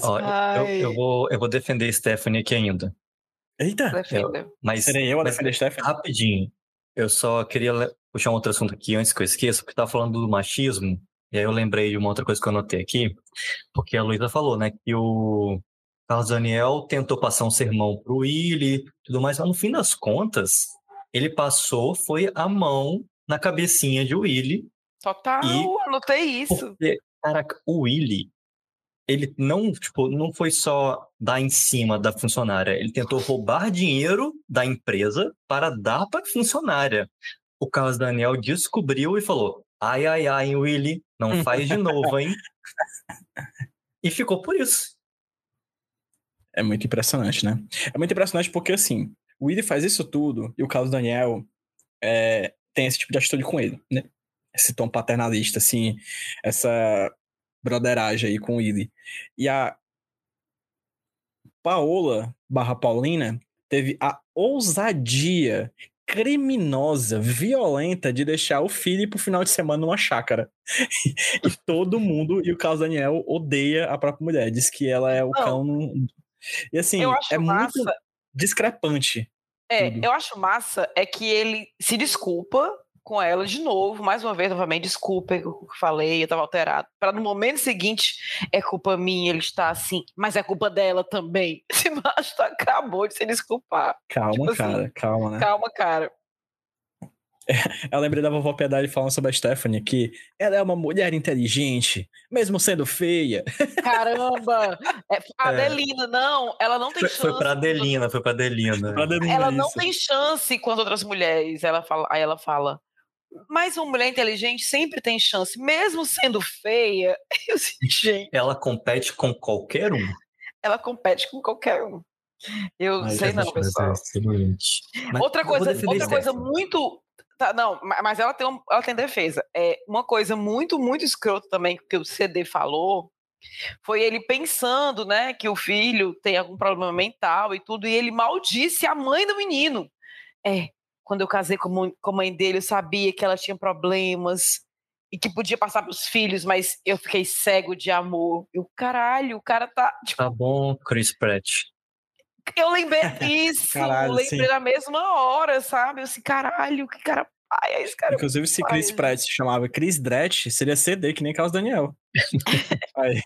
Ó, eu, eu, vou, eu vou defender Stephanie aqui ainda. Eita! Eu, mas, Serei eu a mas, defender Stephanie? Rapidinho. Eu só queria puxar um outro assunto aqui antes que eu esqueça, porque tava falando do machismo, e aí eu lembrei de uma outra coisa que eu anotei aqui, porque a Luísa falou, né, que o Carlos Daniel tentou passar um sermão pro Willy tudo mais, mas no fim das contas, ele passou, foi a mão na cabecinha de Willy Total, e anotei isso. Porque, caraca, o Willy, ele não, tipo, não foi só dar em cima da funcionária, ele tentou roubar dinheiro da empresa para dar para a funcionária. O Carlos Daniel descobriu e falou: ai, ai, ai, Willy, não faz de novo, hein? e ficou por isso. É muito impressionante, né? É muito impressionante porque, assim, o Willy faz isso tudo e o Carlos Daniel é, tem esse tipo de atitude com ele, né? Esse tom paternalista, assim, essa broderagem aí com o. E a Paola barra Paulina teve a ousadia criminosa, violenta de deixar o filho pro final de semana numa chácara. e todo mundo, e o Carlos Daniel odeia a própria mulher, diz que ela é o Não. cão. E assim, é massa. muito discrepante. É, tudo. eu acho massa é que ele se desculpa com ela de novo, mais uma vez, novamente, desculpa o que eu falei, eu estava alterado. Para no momento seguinte, é culpa minha, ele está assim, mas é culpa dela também. Esse macho acabou de se desculpar. Calma, tipo assim, cara, calma, né? Calma, cara. Eu lembrei da vovó Piedade falando sobre a Stephanie, que ela é uma mulher inteligente, mesmo sendo feia. Caramba! É, a é. Adelina, não, ela não tem foi, chance. Foi pra Adelina, foi pra Adelina. Pra Adelina ela não tem chance com as outras mulheres. Ela fala, aí ela fala: mas uma mulher inteligente sempre tem chance, mesmo sendo feia. Gente, ela compete com qualquer um. Ela compete com qualquer um. Eu Ai, sei não, pessoal. outra coisa, outra coisa muito Tá, não, mas ela tem, um, ela tem defesa. É uma coisa muito, muito escrota também que o CD falou foi ele pensando, né, que o filho tem algum problema mental e tudo, e ele maldisse a mãe do menino. É, quando eu casei com, com a mãe dele, eu sabia que ela tinha problemas e que podia passar para os filhos, mas eu fiquei cego de amor. E o caralho, o cara tá. Tipo... Tá bom, Chris Pratt. Eu lembrei disso, caralho, lembrei sim. na mesma hora, sabe? Eu assim, caralho, que cara pai é esse cara. Inclusive, se Chris Pratt se chamava Chris Dretch, seria CD, que nem Carlos Daniel. Aí,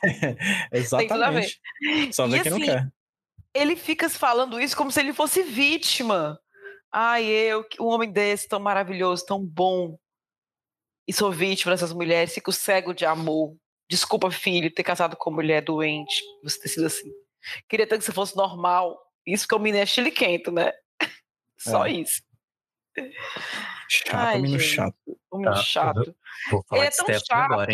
exatamente. Só ver quem assim, não quer. Ele fica falando isso como se ele fosse vítima. Ai, eu, um homem desse, tão maravilhoso, tão bom. E sou vítima dessas mulheres, fico cego de amor. Desculpa, filho, ter casado com mulher doente, você ter sido assim. Queria tanto que você fosse normal. Isso que o menino é chiliquento, né? Só é. isso. Chato, Ai, menino gente, chato. Menino tá, chato. Vou ele é tão chato. Agora?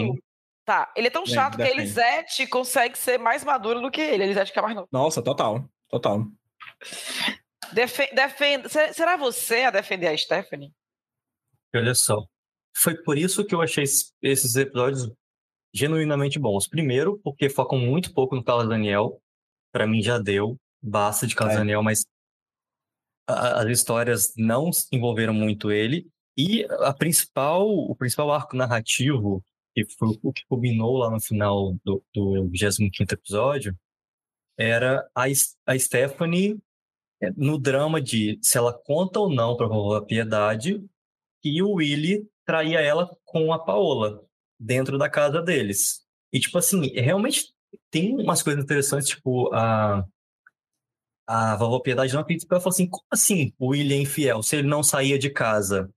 Tá, ele é tão chato que a Elisete consegue ser mais madura do que ele. A Elisete que é mais nova. Nossa, total. Total. Defende, será você a defender a Stephanie? Olha só. Foi por isso que eu achei esses episódios genuinamente bons. Primeiro, porque focam muito pouco no Carlos Daniel. Para mim já deu. Basta de Carlos é. Daniel, mas a, as histórias não envolveram muito ele. E a principal, o principal arco narrativo, que foi o que culminou lá no final do, do 25 episódio, era a, a Stephanie no drama de se ela conta ou não para a Piedade que o Willy traía ela com a Paola dentro da casa deles. E, tipo assim, realmente tem umas coisas interessantes, tipo, a, a vovó Piedade não acredita, ela falou assim, como assim o Willy é infiel, se ele não saía de casa?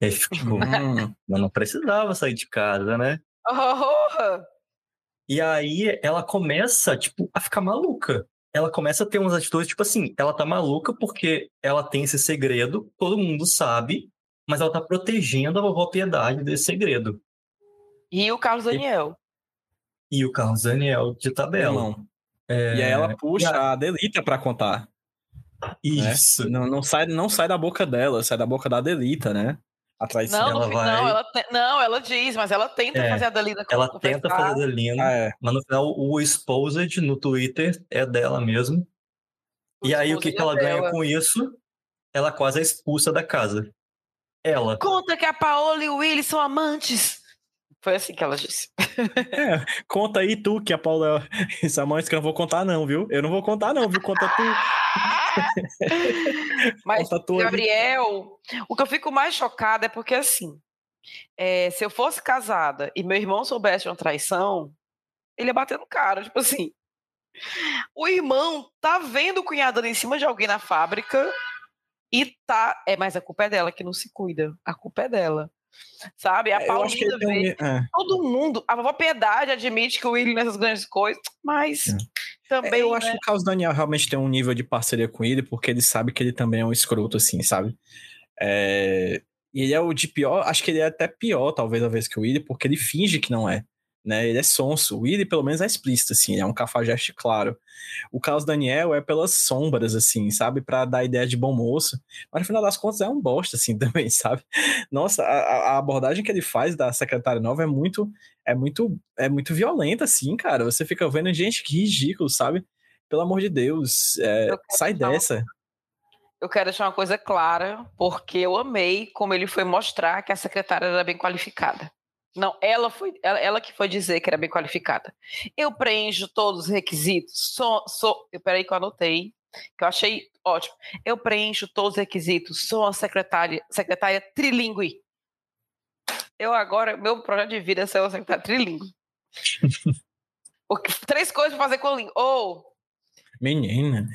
E aí, tipo, hum, não precisava sair de casa, né? Oh! E aí ela começa, tipo, a ficar maluca ela começa a ter umas atitudes, tipo assim, ela tá maluca porque ela tem esse segredo, todo mundo sabe, mas ela tá protegendo a vovó Piedade desse segredo. E o Carlos Daniel. E o Carlos Daniel de tabela. É... E aí ela puxa a... a Delita para contar. Né? Isso. Né? Não, não, sai, não sai da boca dela, sai da boca da Delita, né? A traição. Não, ela vai... não, ela te... não, ela diz, mas ela tenta é, fazer a Delina Ela tenta fazer a Delina, ah, é. mas no final o Exposed no Twitter é dela mesmo. O e aí o que, que ela é ganha com isso? Ela quase é expulsa da casa. Ela. Conta que a Paola e o Willy são amantes. Foi assim que ela disse. É, conta aí tu que a Paula. Essa mãe que eu não vou contar, não, viu? Eu não vou contar, não, viu? Conta tu. Mas, Gabriel, o que eu fico mais chocada é porque, assim, é, se eu fosse casada e meu irmão soubesse de uma traição, ele ia bater no cara. Tipo assim, o irmão tá vendo o cunhado em cima de alguém na fábrica e tá. É, mas a culpa é dela que não se cuida. A culpa é dela. Sabe? A é, Paulina vê. É. Todo mundo. A vovó Piedade admite que o William nessas grandes coisas, mas é. também. eu acho né? que o Carlos Daniel realmente tem um nível de parceria com ele, porque ele sabe que ele também é um escroto, assim, sabe? É... E ele é o de pior, acho que ele é até pior, talvez, a vez que o William, porque ele finge que não é né? Ele é sonso. O Willy, pelo menos, é explícito, assim, é um cafajeste claro. O Carlos Daniel é pelas sombras, assim, sabe? para dar ideia de bom moço. Mas no final das contas é um bosta, assim, também, sabe? Nossa, a, a abordagem que ele faz da secretária nova é muito, é muito, é muito violenta, assim, cara. Você fica vendo, gente, que ridículo, sabe? Pelo amor de Deus, é, sai dessa. Eu quero deixar uma coisa clara, porque eu amei como ele foi mostrar que a secretária era bem qualificada. Não, ela foi ela, ela, que foi dizer que era bem qualificada. Eu preencho todos os requisitos. Sou, sou, eu peraí que eu anotei, que eu achei ótimo. Eu preencho todos os requisitos. Sou uma secretária, secretária trilingue. Eu agora, meu projeto de vida é ser uma secretária trilingue. três coisas para fazer com a língua. Ou. Menina.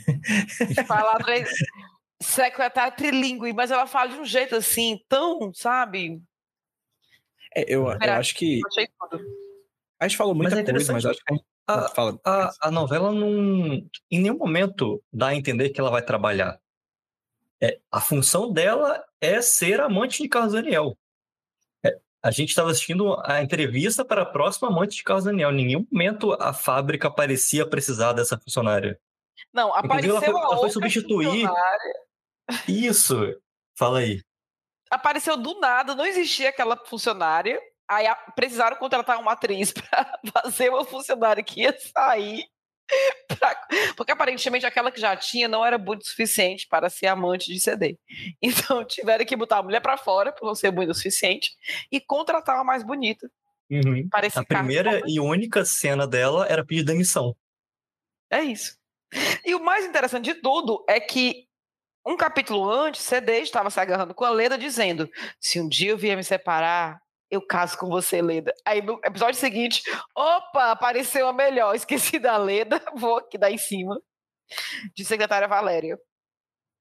Falar três. Secretária trilingue, mas ela fala de um jeito assim, tão, sabe? É, eu, eu acho que. A gente falou muita mas é coisa, mas acho que. A, Fala. A, a novela não. Em nenhum momento dá a entender que ela vai trabalhar. É, a função dela é ser amante de Carlos Daniel. É, a gente estava assistindo a entrevista para a próxima amante de Carlos Daniel. Em nenhum momento a fábrica parecia precisar dessa funcionária. Não, apareceu ela foi, ela foi substituir. Isso. Fala aí apareceu do nada, não existia aquela funcionária. Aí precisaram contratar uma atriz para fazer uma funcionária que ia sair. Pra... Porque aparentemente aquela que já tinha não era muito suficiente para ser amante de CD. Então tiveram que botar a mulher para fora, por não ser muito o suficiente, e contratar uma mais bonita. Uhum. a primeira e única cena dela era pedir demissão. É isso. E o mais interessante de tudo é que um capítulo antes, CD estava se agarrando com a Leda, dizendo: Se um dia eu vier me separar, eu caso com você, Leda. Aí no episódio seguinte, opa, apareceu a melhor, esqueci da Leda, vou aqui dar em cima, de secretária Valéria.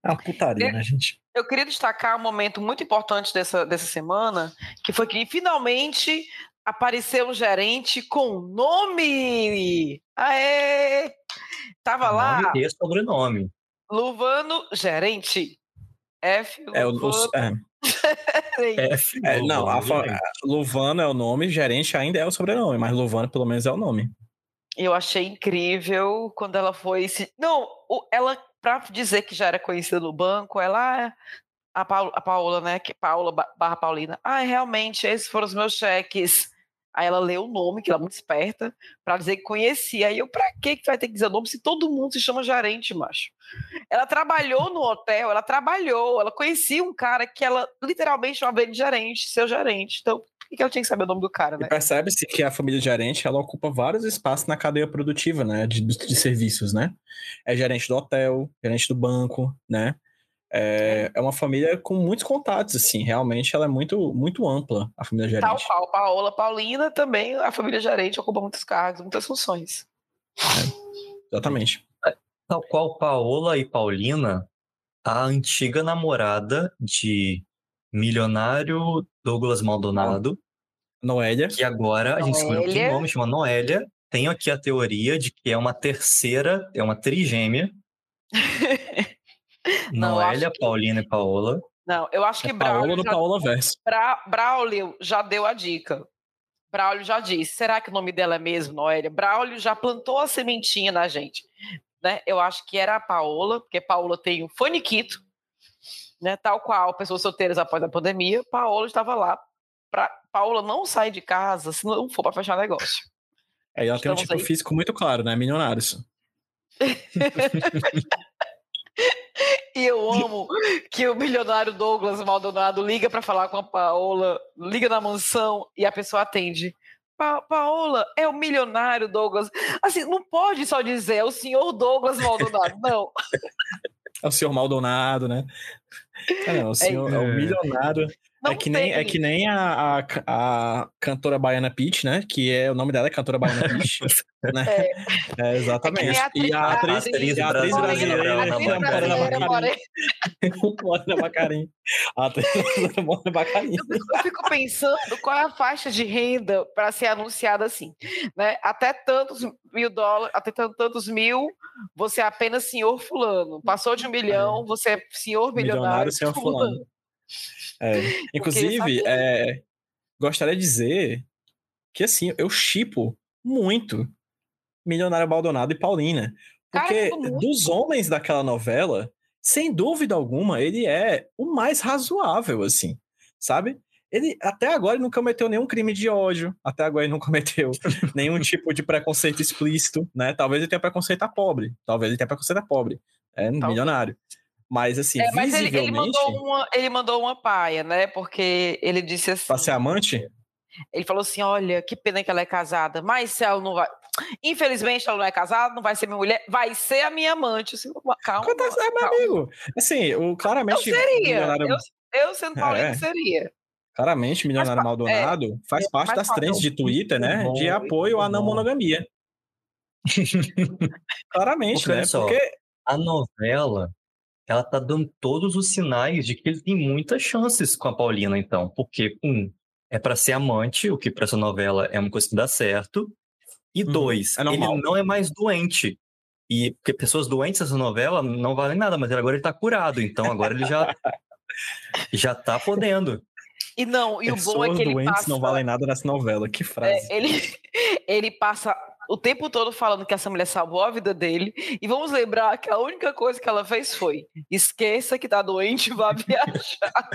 É uma putaria, né, gente? Eu queria destacar um momento muito importante dessa, dessa semana, que foi que finalmente apareceu um gerente com nome! Aê! Tava lá. Nome e sobrenome. Luvano gerente. F. É, o, é. F, é, não, a, Luvano é o nome, gerente ainda é o sobrenome, mas Luvano pelo menos é o nome. Eu achei incrível quando ela foi. Não, ela, para dizer que já era conhecida no banco, ela. A, Paula, a Paula né? Que Paula barra Paulina. Ah, realmente, esses foram os meus cheques. Aí ela leu o nome, que ela é muito esperta, para dizer que conhecia. Aí eu, pra que vai ter que dizer o nome se todo mundo se chama gerente, macho? Ela trabalhou no hotel, ela trabalhou, ela conhecia um cara que ela literalmente chamava ele de gerente, seu gerente. Então, por que ela tinha que saber o nome do cara, né? Percebe-se que a família gerente, ela ocupa vários espaços na cadeia produtiva, né, de, de serviços, né? É gerente do hotel, gerente do banco, né? É, é uma família com muitos contatos, assim, realmente ela é muito, muito ampla, a família gerente. Tal qual Paola Paulina, também a família gerente ocupa muitos cargos, muitas funções. É, exatamente. Tal qual Paola e Paulina, a antiga namorada de milionário Douglas Maldonado. Noélia. Que agora, a gente escolheu que nome, chama Noélia. Tenho aqui a teoria de que é uma terceira, é uma trigêmea. Noélia, que... Paulina e Paola. Não, eu acho que é Braulio. Paola já... Paola Verso. Bra... Braulio já deu a dica. Braulio já disse. Será que o nome dela é mesmo, Noélia? Braulio já plantou a sementinha na gente. Né? Eu acho que era a Paola, porque Paola tem o Faniquito, né? tal qual pessoas solteiras após a pandemia. Paola estava lá. Pra... Paola não sai de casa se não for para fechar negócio. É, ela tem um tipo aí. físico muito claro, né? Milionários. E eu amo que o milionário Douglas Maldonado liga para falar com a Paola, liga na mansão e a pessoa atende. Pa Paola, é o milionário Douglas. Assim, não pode só dizer é o senhor Douglas Maldonado, não. É o senhor Maldonado, né? É, o senhor é, é o milionário é que, nem, é que nem a, a, a, cantora baiana Peach, né? Que é o nome dela é cantora baiana Peach. né? É. é exatamente. É e a atriz, atriz, a atriz brasileira Morena Bacarim. A atriz Morena Bacarim. Eu fico pensando qual é a faixa de renda para ser anunciada assim. Né? Até tantos mil dólares, até tantos mil, você é apenas senhor fulano. Passou de um milhão, é. você é senhor milionário. Milionário, senhor fulano. fulano. É. Inclusive, é, gostaria de dizer que assim, eu chipo muito Milionário Baldonado e Paulina. Porque Cara, dos homens daquela novela, sem dúvida alguma, ele é o mais razoável, assim, sabe? Ele até agora ele nunca cometeu nenhum crime de ódio, até agora ele não cometeu nenhum tipo de preconceito explícito, né? Talvez ele tenha preconceito a pobre, talvez ele tenha preconceito a pobre, é Talvez. milionário. Mas assim, é, mas visivelmente... ele, ele, mandou uma, ele mandou uma paia, né? Porque ele disse assim. Pra ser amante? Ele falou assim: olha, que pena que ela é casada, mas se ela não vai. Infelizmente, ela não é casada, não vai ser minha mulher, vai ser a minha amante. Assim, calma. Acontece, é, meu amigo. Assim, o, claramente. Eu seria. Milionário... Eu, eu sendo Paulinho, é. seria. Claramente, Milionário mas, Maldonado é, faz parte das trends de Twitter, né? Bom, de apoio à não monogamia. claramente, Porque, né? Só, Porque a novela ela tá dando todos os sinais de que ele tem muitas chances com a Paulina, então. Porque, um, é para ser amante, o que para essa novela é uma coisa que dá certo. E uhum, dois, é ele não é mais doente. E porque pessoas doentes nessa novela não valem nada, mas agora ele tá curado, então agora ele já já tá podendo. E não, e Pessoas o bom é que ele doentes passa... não valem nada nessa novela, que frase. É, ele, ele passa o tempo todo falando que essa mulher salvou a vida dele. E vamos lembrar que a única coisa que ela fez foi: esqueça que tá doente e vá viajar.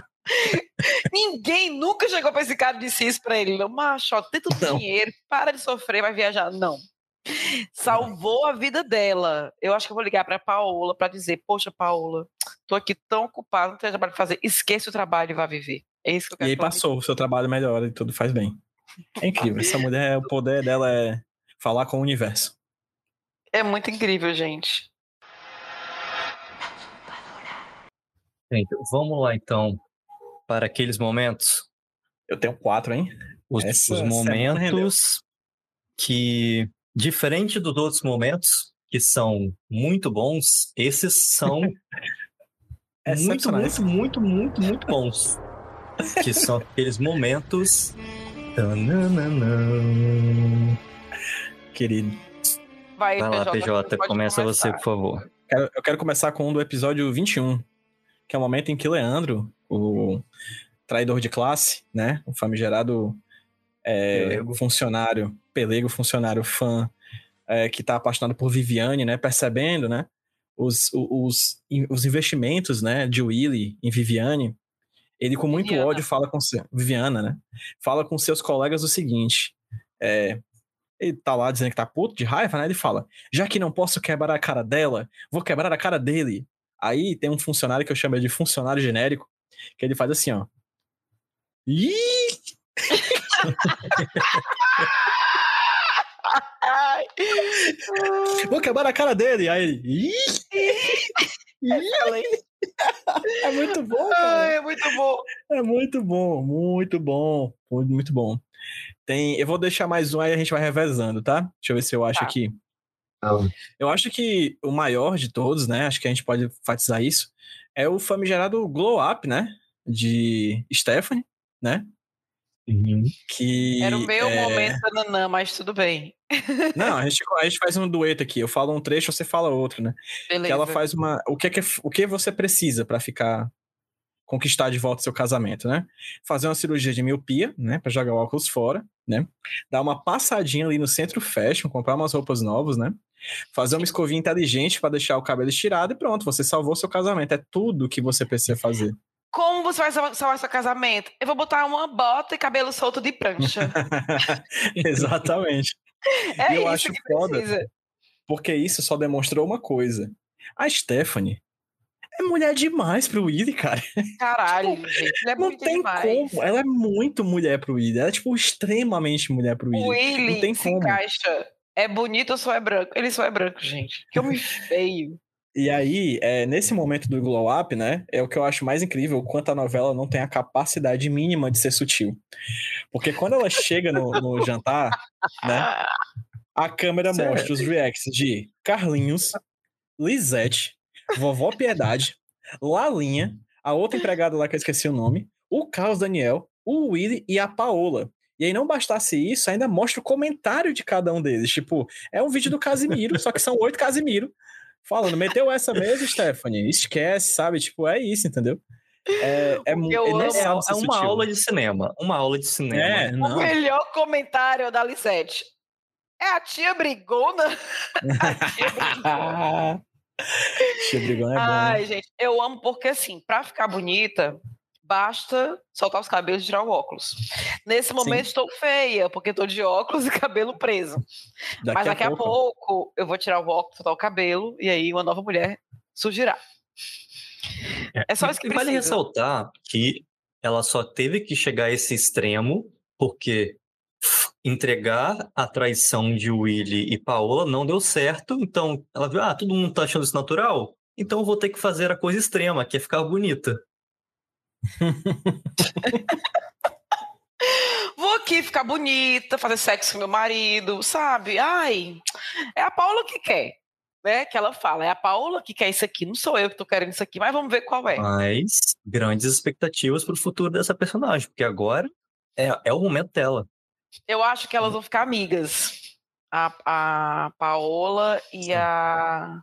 Ninguém nunca chegou pra esse cara e disse isso pra ele. Não, macho, ó, tem tudo dinheiro, para de sofrer, vai viajar. Não. Salvou a vida dela. Eu acho que eu vou ligar pra Paola para dizer: Poxa, Paola, tô aqui tão ocupado, não tenho trabalho pra fazer. Esqueça o trabalho e vá viver. É isso que eu quero E aí passou, o seu trabalho melhora e tudo faz bem. É incrível. Essa mulher, o poder dela é falar com o universo. É muito incrível, gente. Gente, vamos lá então para aqueles momentos. Eu tenho quatro, hein? Os, os momentos que, diferente dos outros momentos, que são muito bons, esses são muito, muito, muito, muito, muito bons. que são aqueles momentos. Tananana querido. Vai, Vai lá, PJ, começa começar. você, por favor. Eu quero começar com um do episódio 21, que é o momento em que Leandro, o traidor de classe, né? O famigerado é, funcionário, pelego funcionário fã, é, que tá apaixonado por Viviane, né? Percebendo, né? Os, os, os investimentos, né? De Willy em Viviane. Ele, com muito Viviana. ódio, fala com... Viviana, né? Fala com seus colegas o seguinte... É, ele tá lá dizendo que tá puto de raiva, né? Ele fala: já que não posso quebrar a cara dela, vou quebrar a cara dele. Aí tem um funcionário que eu chamo de funcionário genérico, que ele faz assim, ó. Ih! vou quebrar a cara dele. Aí ele. É muito bom. Ai, é muito bom. É muito bom, muito bom. Muito bom. Tem, eu vou deixar mais um aí a gente vai revezando, tá? Deixa eu ver se eu acho tá. aqui. Eu acho que o maior de todos, né? Acho que a gente pode enfatizar isso. É o famigerado Glow Up, né? De Stephanie, né? Uhum. Que Era o meu é... momento, Nanã, mas tudo bem. Não, a gente, a gente faz um dueto aqui. Eu falo um trecho, você fala outro, né? Beleza. Que ela faz uma. O que, é que, o que você precisa para ficar conquistar de volta seu casamento, né? Fazer uma cirurgia de miopia, né, para jogar o óculos fora, né? Dar uma passadinha ali no centro fashion, comprar umas roupas novas, né? Fazer uma escovinha inteligente para deixar o cabelo estirado e pronto, você salvou seu casamento. É tudo que você precisa fazer. Como você vai salvar seu casamento? Eu vou botar uma bota e cabelo solto de prancha. Exatamente. É e eu acho que foda, precisa. porque isso só demonstrou uma coisa. A Stephanie é mulher demais pro Willy, cara. Caralho, tipo, gente. É não tem demais. como. Ela é muito mulher pro Willy. Ela é, tipo, extremamente mulher pro Willy. O Willy não tem se como. encaixa. É bonito ou só é branco? Ele só é branco, gente. Que homem feio. E aí, é, nesse momento do glow up, né, é o que eu acho mais incrível, o quanto a novela não tem a capacidade mínima de ser sutil. Porque quando ela chega no, no jantar, né, a câmera mostra os reacts de Carlinhos, Lisette, Vovó Piedade, Lalinha, a outra empregada lá que eu esqueci o nome, o Carlos Daniel, o Willy e a Paola. E aí não bastasse isso, ainda mostra o comentário de cada um deles. Tipo, é um vídeo do Casimiro, só que são oito Casimiro falando, meteu essa mesmo, Stephanie? Esquece, sabe? Tipo, é isso, entendeu? É, é, é, é, é uma aula de cinema. Uma aula de cinema. É, o melhor comentário da Lisette. É a tia Brigona? a tia Brigona. Brigona é bom. Ai, gente, eu amo porque assim, pra ficar bonita, basta soltar os cabelos e tirar o óculos. Nesse momento Sim. estou feia, porque estou de óculos e cabelo preso. Daqui Mas daqui a pouco. a pouco. eu vou tirar o óculos, soltar o cabelo, e aí uma nova mulher surgirá. É, é só isso que precisa. Vale ressaltar que ela só teve que chegar a esse extremo porque entregar a traição de Willy e Paola não deu certo, então ela viu, ah, todo mundo tá achando isso natural, então eu vou ter que fazer a coisa extrema, que é ficar bonita. Vou aqui ficar bonita, fazer sexo com meu marido, sabe? Ai, é a Paula que quer, né? Que ela fala, é a Paula que quer isso aqui, não sou eu que tô querendo isso aqui, mas vamos ver qual é. Mas grandes expectativas pro futuro dessa personagem, porque agora é, é o momento dela. Eu acho que elas vão ficar amigas. A, a Paola e a.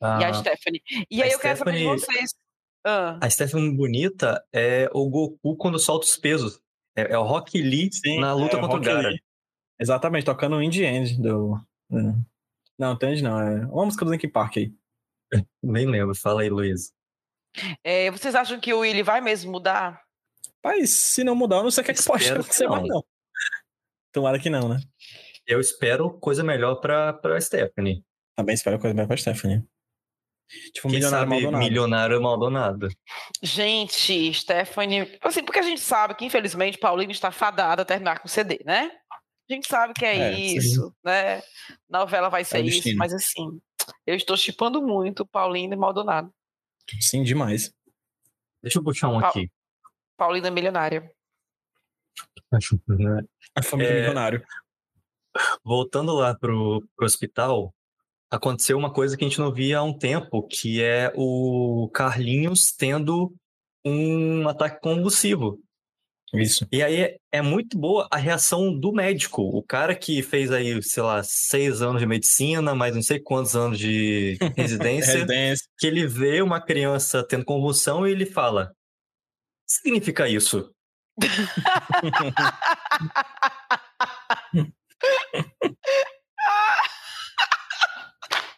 Ah, e a Stephanie. E aí eu Stephanie... quero saber de vocês ah. A Stephanie Bonita é o Goku quando solta os pesos. É, é o Rock Lee Sim, na luta é, contra o Gara. Lee. Exatamente, tocando o Indie End do. É. Não, entende não. É uma música do Linkin Park aí. Nem lembro, fala aí, Luiz. É, vocês acham que o Willy vai mesmo mudar? Mas se não mudar, eu não sei o que, é que pode acontecer mais, não. Tomara que não, né? Eu espero coisa melhor pra, pra Stephanie. Também espero coisa melhor pra Stephanie. Tipo, Quem milionário sabe Maldonado. milionário Maldonado. Gente, Stephanie. Assim, porque a gente sabe que, infelizmente, Paulinho está fadada a terminar com CD, né? A gente sabe que é, é isso, sim. né? Novela vai ser é isso, mas assim, eu estou chipando muito Paulinho e Maldonado. Sim, demais. Deixa eu puxar um pa aqui. Paulina Milionária. A família é... milionário. Voltando lá pro, pro hospital, aconteceu uma coisa que a gente não via há um tempo, que é o Carlinhos tendo um ataque convulsivo. Isso. E aí é muito boa a reação do médico. O cara que fez aí, sei lá, seis anos de medicina, mais não sei quantos anos de residência, residência. que ele vê uma criança tendo convulsão e ele fala: significa isso?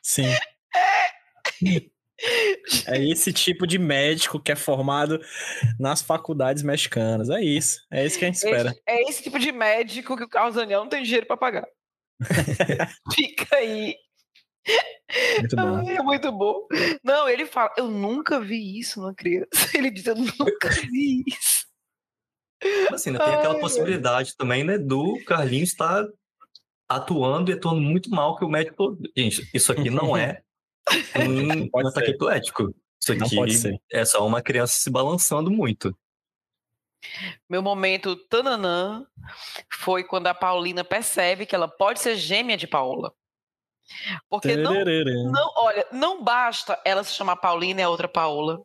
Sim. É esse tipo de médico que é formado nas faculdades mexicanas. É isso. É isso que a gente espera. Esse, é esse tipo de médico que o Carlos Daniel não tem dinheiro para pagar. Fica aí. Muito bom. É muito bom. Não, ele fala, eu nunca vi isso numa criança. Ele diz, eu nunca vi isso. Assim, né, tem Ai, aquela possibilidade também, né, do Carlinhos estar atuando e atuando muito mal que o médico. Gente, isso aqui não é um, um ataque epilético. Isso aqui é só uma criança se balançando muito. Meu momento tananã foi quando a Paulina percebe que ela pode ser gêmea de Paola. Porque não, não, olha, não basta ela se chamar Paulina e a outra Paola.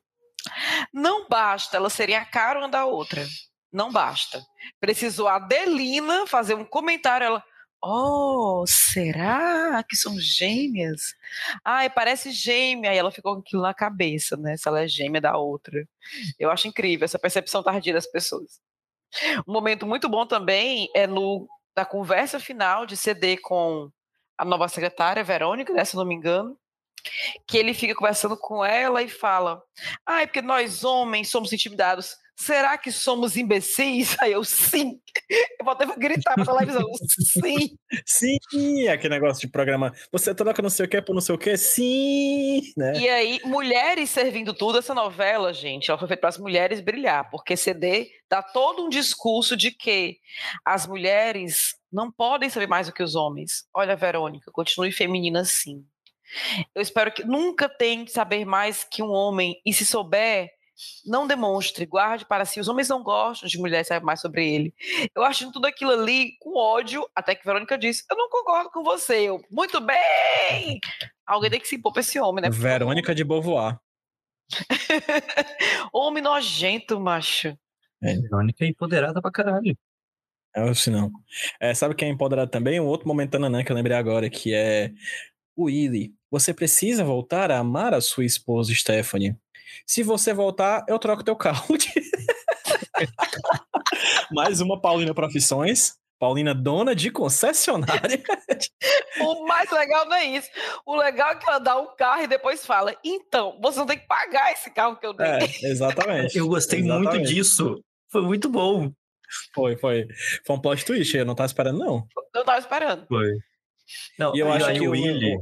Não basta ela serem a cara uma da outra. Não basta. Precisou a Adelina fazer um comentário. Ela, Oh, será que são gêmeas? Ai, parece gêmea. E ela ficou com aquilo na cabeça, né? Se ela é gêmea da outra. Eu acho incrível essa percepção tardia das pessoas. Um momento muito bom também é no da conversa final de CD com a nova secretária, Verônica, né, se não me engano, que ele fica conversando com ela e fala: Ah, é porque nós homens somos intimidados. Será que somos imbecis? Aí eu, sim. Eu vou até gritar pra televisão, sim. Sim, aquele negócio de programa. Você troca não sei o que por não sei o que? Sim. Né? E aí, mulheres servindo tudo, essa novela, gente, ela foi feita para as mulheres brilhar, porque CD dá todo um discurso de que as mulheres não podem saber mais do que os homens. Olha, Verônica, continue feminina sim. Eu espero que nunca tente saber mais que um homem e se souber, não demonstre, guarde para si. Os homens não gostam de mulheres saber mais sobre ele. Eu acho tudo aquilo ali com ódio, até que Verônica disse: Eu não concordo com você. Eu, muito bem! Alguém tem que se impor para esse homem, né? Verônica de Beauvoir. homem nojento, macho. É, Verônica é empoderada pra caralho. É assim não. É, sabe quem é empoderado também? Um outro momento né, que eu lembrei agora, que é o Willy. Você precisa voltar a amar a sua esposa, Stephanie. Se você voltar, eu troco teu carro. Mais uma Paulina Profissões. Paulina, dona de concessionária. o mais legal não é isso. O legal é que ela dá um carro e depois fala: então, você não tem que pagar esse carro que eu dei. É, exatamente. Eu gostei exatamente. muito disso. Foi muito bom. Foi, foi. Foi um plot twist, eu não tava esperando, não. Não tava esperando. Foi. Não, e eu acho que o Willy.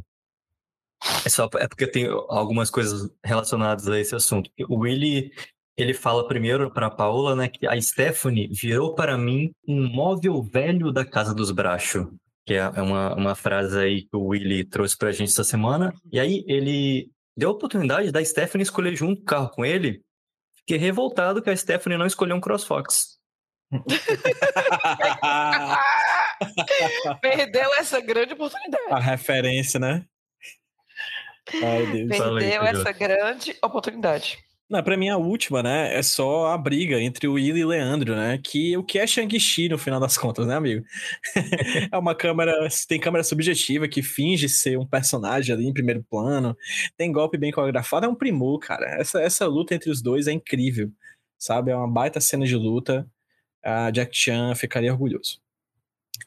É, só, é porque tem algumas coisas relacionadas a esse assunto. O Willy, ele fala primeiro para a Paola, né, que a Stephanie virou para mim um móvel velho da casa dos Bracho, que é, é uma, uma frase aí que o Willy trouxe para a gente essa semana. E aí ele deu a oportunidade da Stephanie escolher junto o carro com ele. Fiquei revoltado que a Stephanie não escolheu um CrossFox. Perdeu essa grande oportunidade. A referência, né? Ai, Deus. Perdeu essa grande oportunidade. Não, pra mim a última, né, é só a briga entre o Will e o Leandro, né, que o que é Shang-Chi no final das contas, né, amigo? é uma câmera, tem câmera subjetiva que finge ser um personagem ali em primeiro plano, tem golpe bem coreografado, é um primor, cara. Essa, essa luta entre os dois é incrível, sabe? É uma baita cena de luta, a Jack Chan ficaria orgulhoso.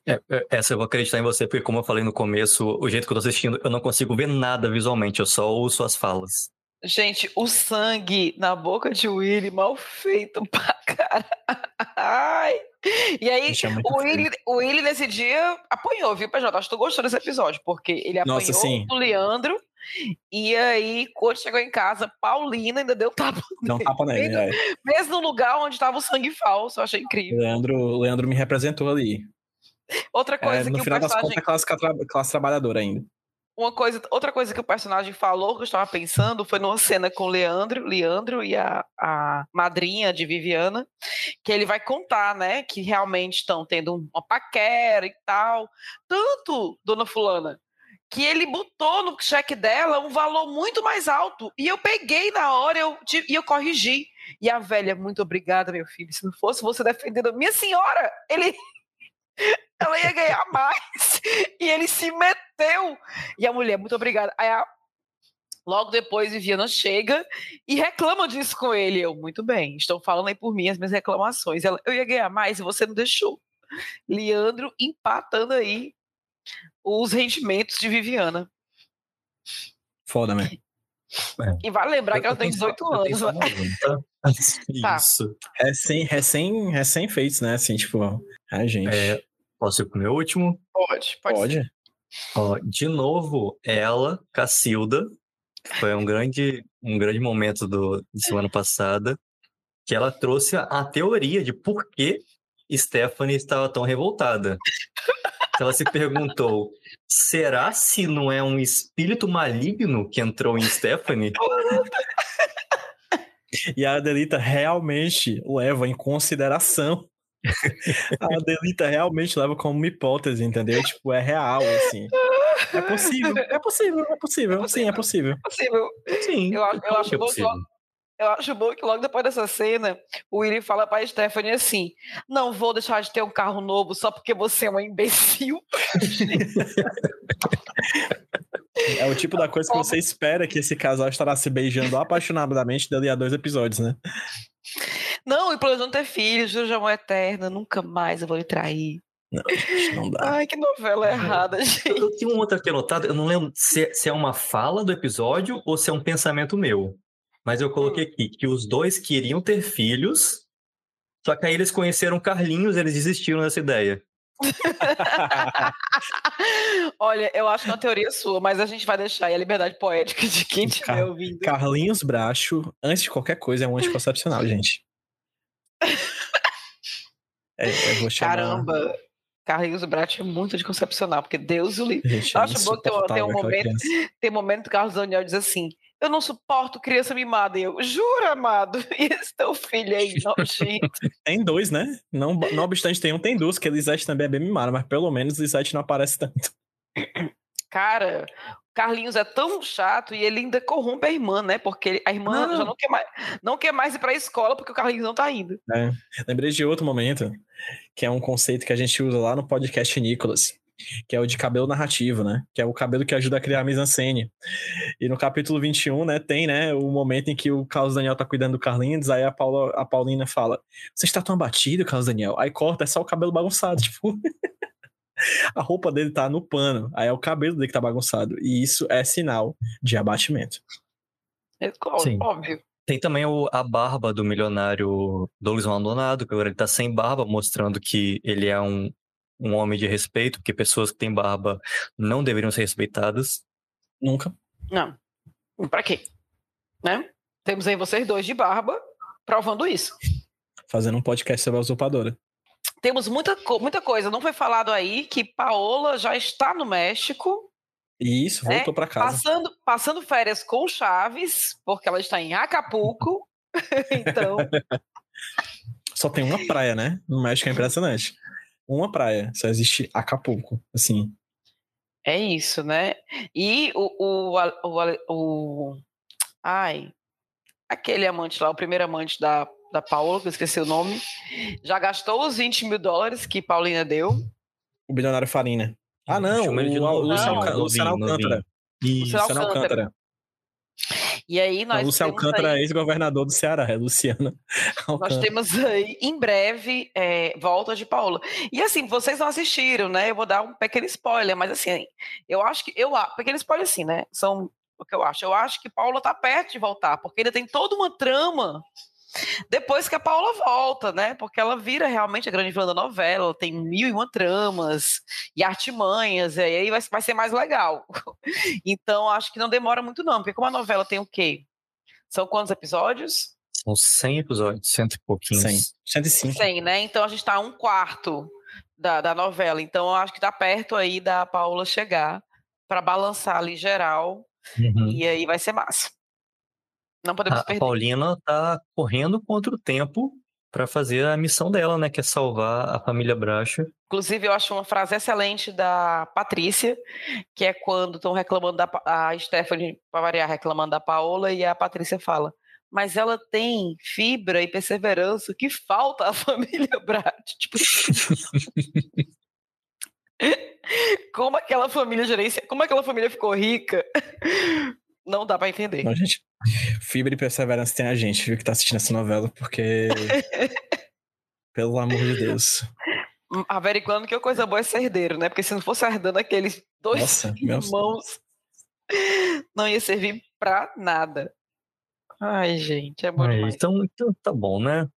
É, é, essa eu vou acreditar em você, porque como eu falei no começo, o jeito que eu tô assistindo, eu não consigo ver nada visualmente, eu só ouço as falas. Gente, o sangue na boca de Willy, mal feito pra caralho. E aí, é o, Willy, o Willy nesse dia apanhou, viu, PJ? Acho que tu gostou desse episódio, porque ele apanhou Nossa, do Leandro, e aí, quando chegou em casa, Paulina ainda deu tapa Deu um tapa nele, é. Mesmo no lugar onde tava o sangue falso, eu achei incrível. Leandro, Leandro me representou ali. Outra é, coisa é, no que final o personagem... das contas, é classe, classe trabalhadora ainda. Uma coisa, outra coisa que o personagem falou, que eu estava pensando, foi numa cena com o Leandro, Leandro e a, a madrinha de Viviana, que ele vai contar, né, que realmente estão tendo uma paquera e tal. Tanto, dona fulana, que ele botou no cheque dela um valor muito mais alto. E eu peguei na hora eu, e eu corrigi. E a velha, muito obrigada, meu filho. Se não fosse você defendendo, minha senhora, ele ela ia ganhar mais. E ele se meteu. E a mulher, muito obrigada. Aí a, logo depois, Viviana chega e reclama disso com ele. Eu, muito bem, estão falando aí por mim as minhas reclamações. Ela, eu ia ganhar mais e você não deixou. Leandro empatando aí os rendimentos de Viviana. Foda, né? E vale lembrar que ela tem 18 anos. Né? Tá. Isso. Recém, recém, recém feitos, né? Assim, tipo, gente. É, Posso ir pro meu último? Pode, pode. Pode. Ó, de novo, ela, Cacilda, foi um grande, um grande momento do, de semana passada, que ela trouxe a, a teoria de por que Stephanie estava tão revoltada. Ela se perguntou: será se não é um espírito maligno que entrou em Stephanie? E a Adelita realmente leva em consideração a Delita realmente leva como uma hipótese, entendeu? Tipo, é real, assim. É possível, é possível, é possível. Sim, é possível. É possível. Sim. Eu, eu acho é bom que logo, eu acho bom que logo depois dessa cena, o Willy fala pra Stephanie assim: Não vou deixar de ter um carro novo só porque você é uma imbecil. É o tipo da coisa que você espera que esse casal estará se beijando apaixonadamente dali a dois episódios, né? Não, e planejando ter filhos, juro de amor eterna, nunca mais eu vou lhe trair. Não, não dá. Ai, que novela errada, gente. Eu tinha um outro aqui anotado, eu não lembro se, é, se é uma fala do episódio ou se é um pensamento meu. Mas eu coloquei aqui que os dois queriam ter filhos, só que aí eles conheceram Carlinhos, eles desistiram dessa ideia. Olha, eu acho que é uma teoria sua, mas a gente vai deixar aí a liberdade poética de quem estiver Car ouvindo. Carlinhos Bracho, antes de qualquer coisa, é um anticoncepcional, gente. É, eu vou chamar... Caramba, Carlinhos Bracho é muito anticoncepcional, porque Deus o livre. Gente, Eu é acho bom que tem, um- momento, criança. tem um momento que o Carlos Daniel diz assim: Eu não suporto criança mimada. E eu, jura, amado? E esse teu filho aí, nojento. Tem dois, né? Não, não obstante, tem um, tem duas, que Lisette também é bem mimada, mas pelo menos Lisette não aparece tanto. Cara, o Carlinhos é tão chato e ele ainda corrompe a irmã, né? Porque a irmã Não. já não quer, mais, não quer mais ir pra escola porque o Carlinhos não tá indo. Lembrei de outro momento, que é um conceito que a gente usa lá no podcast Nicolas, que é o de cabelo narrativo, né? Que é o cabelo que ajuda a criar a mise-en-scène. E no capítulo 21, né, tem, né, o momento em que o Carlos Daniel tá cuidando do Carlinhos, aí a, Paula, a Paulina fala, você está tão abatido, Carlos Daniel? Aí corta, é só o cabelo bagunçado, tipo... a roupa dele tá no pano, aí é o cabelo dele que tá bagunçado. E isso é sinal de abatimento. É Sim. óbvio. Tem também o, a barba do milionário Douglas Maldonado, que agora ele tá sem barba, mostrando que ele é um, um homem de respeito, porque pessoas que têm barba não deveriam ser respeitadas. Nunca. Não. Pra quê? Né? Temos aí vocês dois de barba provando isso. Fazendo um podcast sobre a usurpadora. Temos muita, muita coisa. Não foi falado aí que Paola já está no México, E isso, É, voltou pra casa. passando, passando férias com Chaves, porque ela está em Acapulco. então, Só tem uma praia, né? No México é impressionante. Uma praia, só existe Acapulco, assim. é isso, né? E o, o, o, o- Ai, aquele amante lá, o primeiro amante da, da Paola, que eu esqueci o nome, já gastou os 20 mil dólares que Paulina deu. O bilionário Farina. Ah, não, ele de o, o novo. Luciano, Não. Alcântara. Luciano Alcântara. E aí Não, nós temos Alcântara aí- é ex-governador do Ceará, é Luciano Nós Alcântara. temos aí, em breve, é, volta de Paola. E assim, vocês não assistiram, né? Eu vou dar um pequeno spoiler, mas assim, eu acho que. Eu, a- pequeno spoiler, assim, né? São o que eu acho. Eu acho que Paula tá perto de voltar, porque ainda tem toda uma trama depois que a Paula volta, né? Porque ela vira realmente a grande vilã da novela, ela tem mil e uma tramas e artimanhas, e aí vai, vai ser mais legal. Então, acho que não demora muito, não, porque como a novela tem o quê? São quantos episódios? São 100 episódios, cento e pouquinhos. 100. 105. 100, né? Então a gente está a um quarto da, da novela. Então eu acho que tá perto aí da Paula chegar para balançar ali geral. Uhum. E aí vai ser massa. Não podemos A, a perder. Paulina tá correndo contra o tempo para fazer a missão dela, né? Que é salvar a família Bracha. Inclusive, eu acho uma frase excelente da Patrícia, que é quando estão reclamando da a Stephanie, para variar, reclamando da Paola, e a Patrícia fala. Mas ela tem fibra e perseverança que falta à família Brat. Tipo, como aquela família gerencia, como aquela família ficou rica, não dá para entender. Não, gente. Fibra e perseverança tem a gente, viu, que tá assistindo essa novela, porque. Pelo amor de Deus. Averiguando que a coisa boa é ser herdeiro, né? Porque se não fosse herdando aqueles dois Nossa, irmãos, não ia servir pra nada. Ai, gente, é bom Aí, demais. então, então tá bom, né?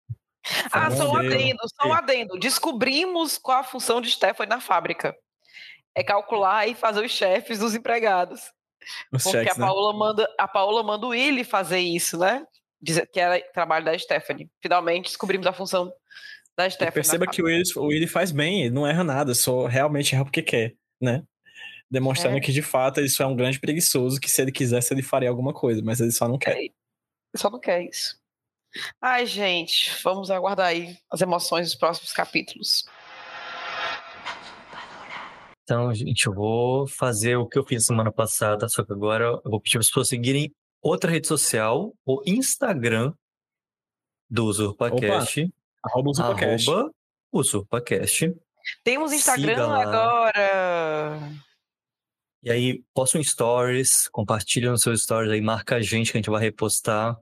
Ah, só um adendo, só um adendo. Descobrimos qual a função de Stephanie na fábrica. É calcular e fazer os chefes dos empregados. Os Porque cheques, a né? Paola manda, a Paola manda o Willy fazer isso, né? Dizer que era trabalho da Stephanie. Finalmente descobrimos a função da E Stephanie. na perceba que o Willy, o Willy faz bem, ele não erra nada, só realmente erra porque quer, né? Demonstrando É. que de fato isso é um grande preguiçoso, que se ele quisesse ele faria alguma coisa, mas ele só não quer. Ele só não quer isso. Ai, gente, vamos aguardar aí as emoções dos próximos capítulos. Então, gente, eu vou fazer o que eu fiz semana passada, só que agora eu vou pedir para as pessoas seguirem outra rede social, o Instagram do UsurpaCast, Arroba o Supercast. arroba UsurpaCast. Temos Instagram agora. E aí, posta um stories, compartilha nos seus stories aí, marca a gente que a gente vai repostar.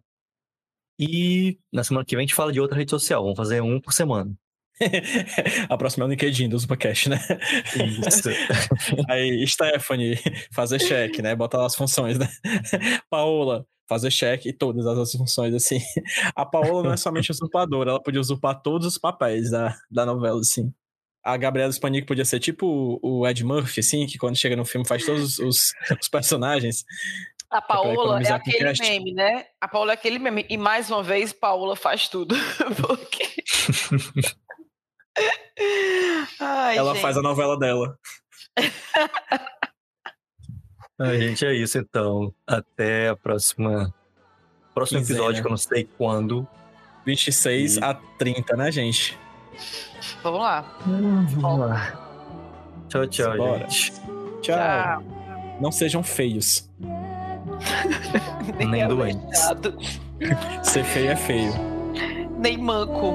E na semana que vem a gente fala de outra rede social. Vamos fazer um por semana. a próxima é o LinkedIn do Zupacast, né? Isso. Aí, Stephanie, fazer check, né? Botar lá as funções, né? Paola, fazer check e todas as funções, assim. A Paola não é somente usurpadora, ela podia usurpar todos os papéis da, da novela, assim. A Gabriela Spanik podia ser tipo o Ed Murphy, assim, que quando chega no filme faz todos os, os personagens. A Paola é aquele meme, né? A Paola é aquele meme. E mais uma vez, Paola faz tudo. Porque. Ai, Ela gente. faz a novela dela. a gente, é isso então. Até a próxima. Próximo Quinzena. episódio, que eu não sei quando. 26 e... a 30, né, gente? Vamos lá. Hum, vamos lá. Tchau, tchau, Bora. gente. Tchau. tchau. Não sejam feios. Nem, Nem doentes. Ser feio é feio. Nem manco.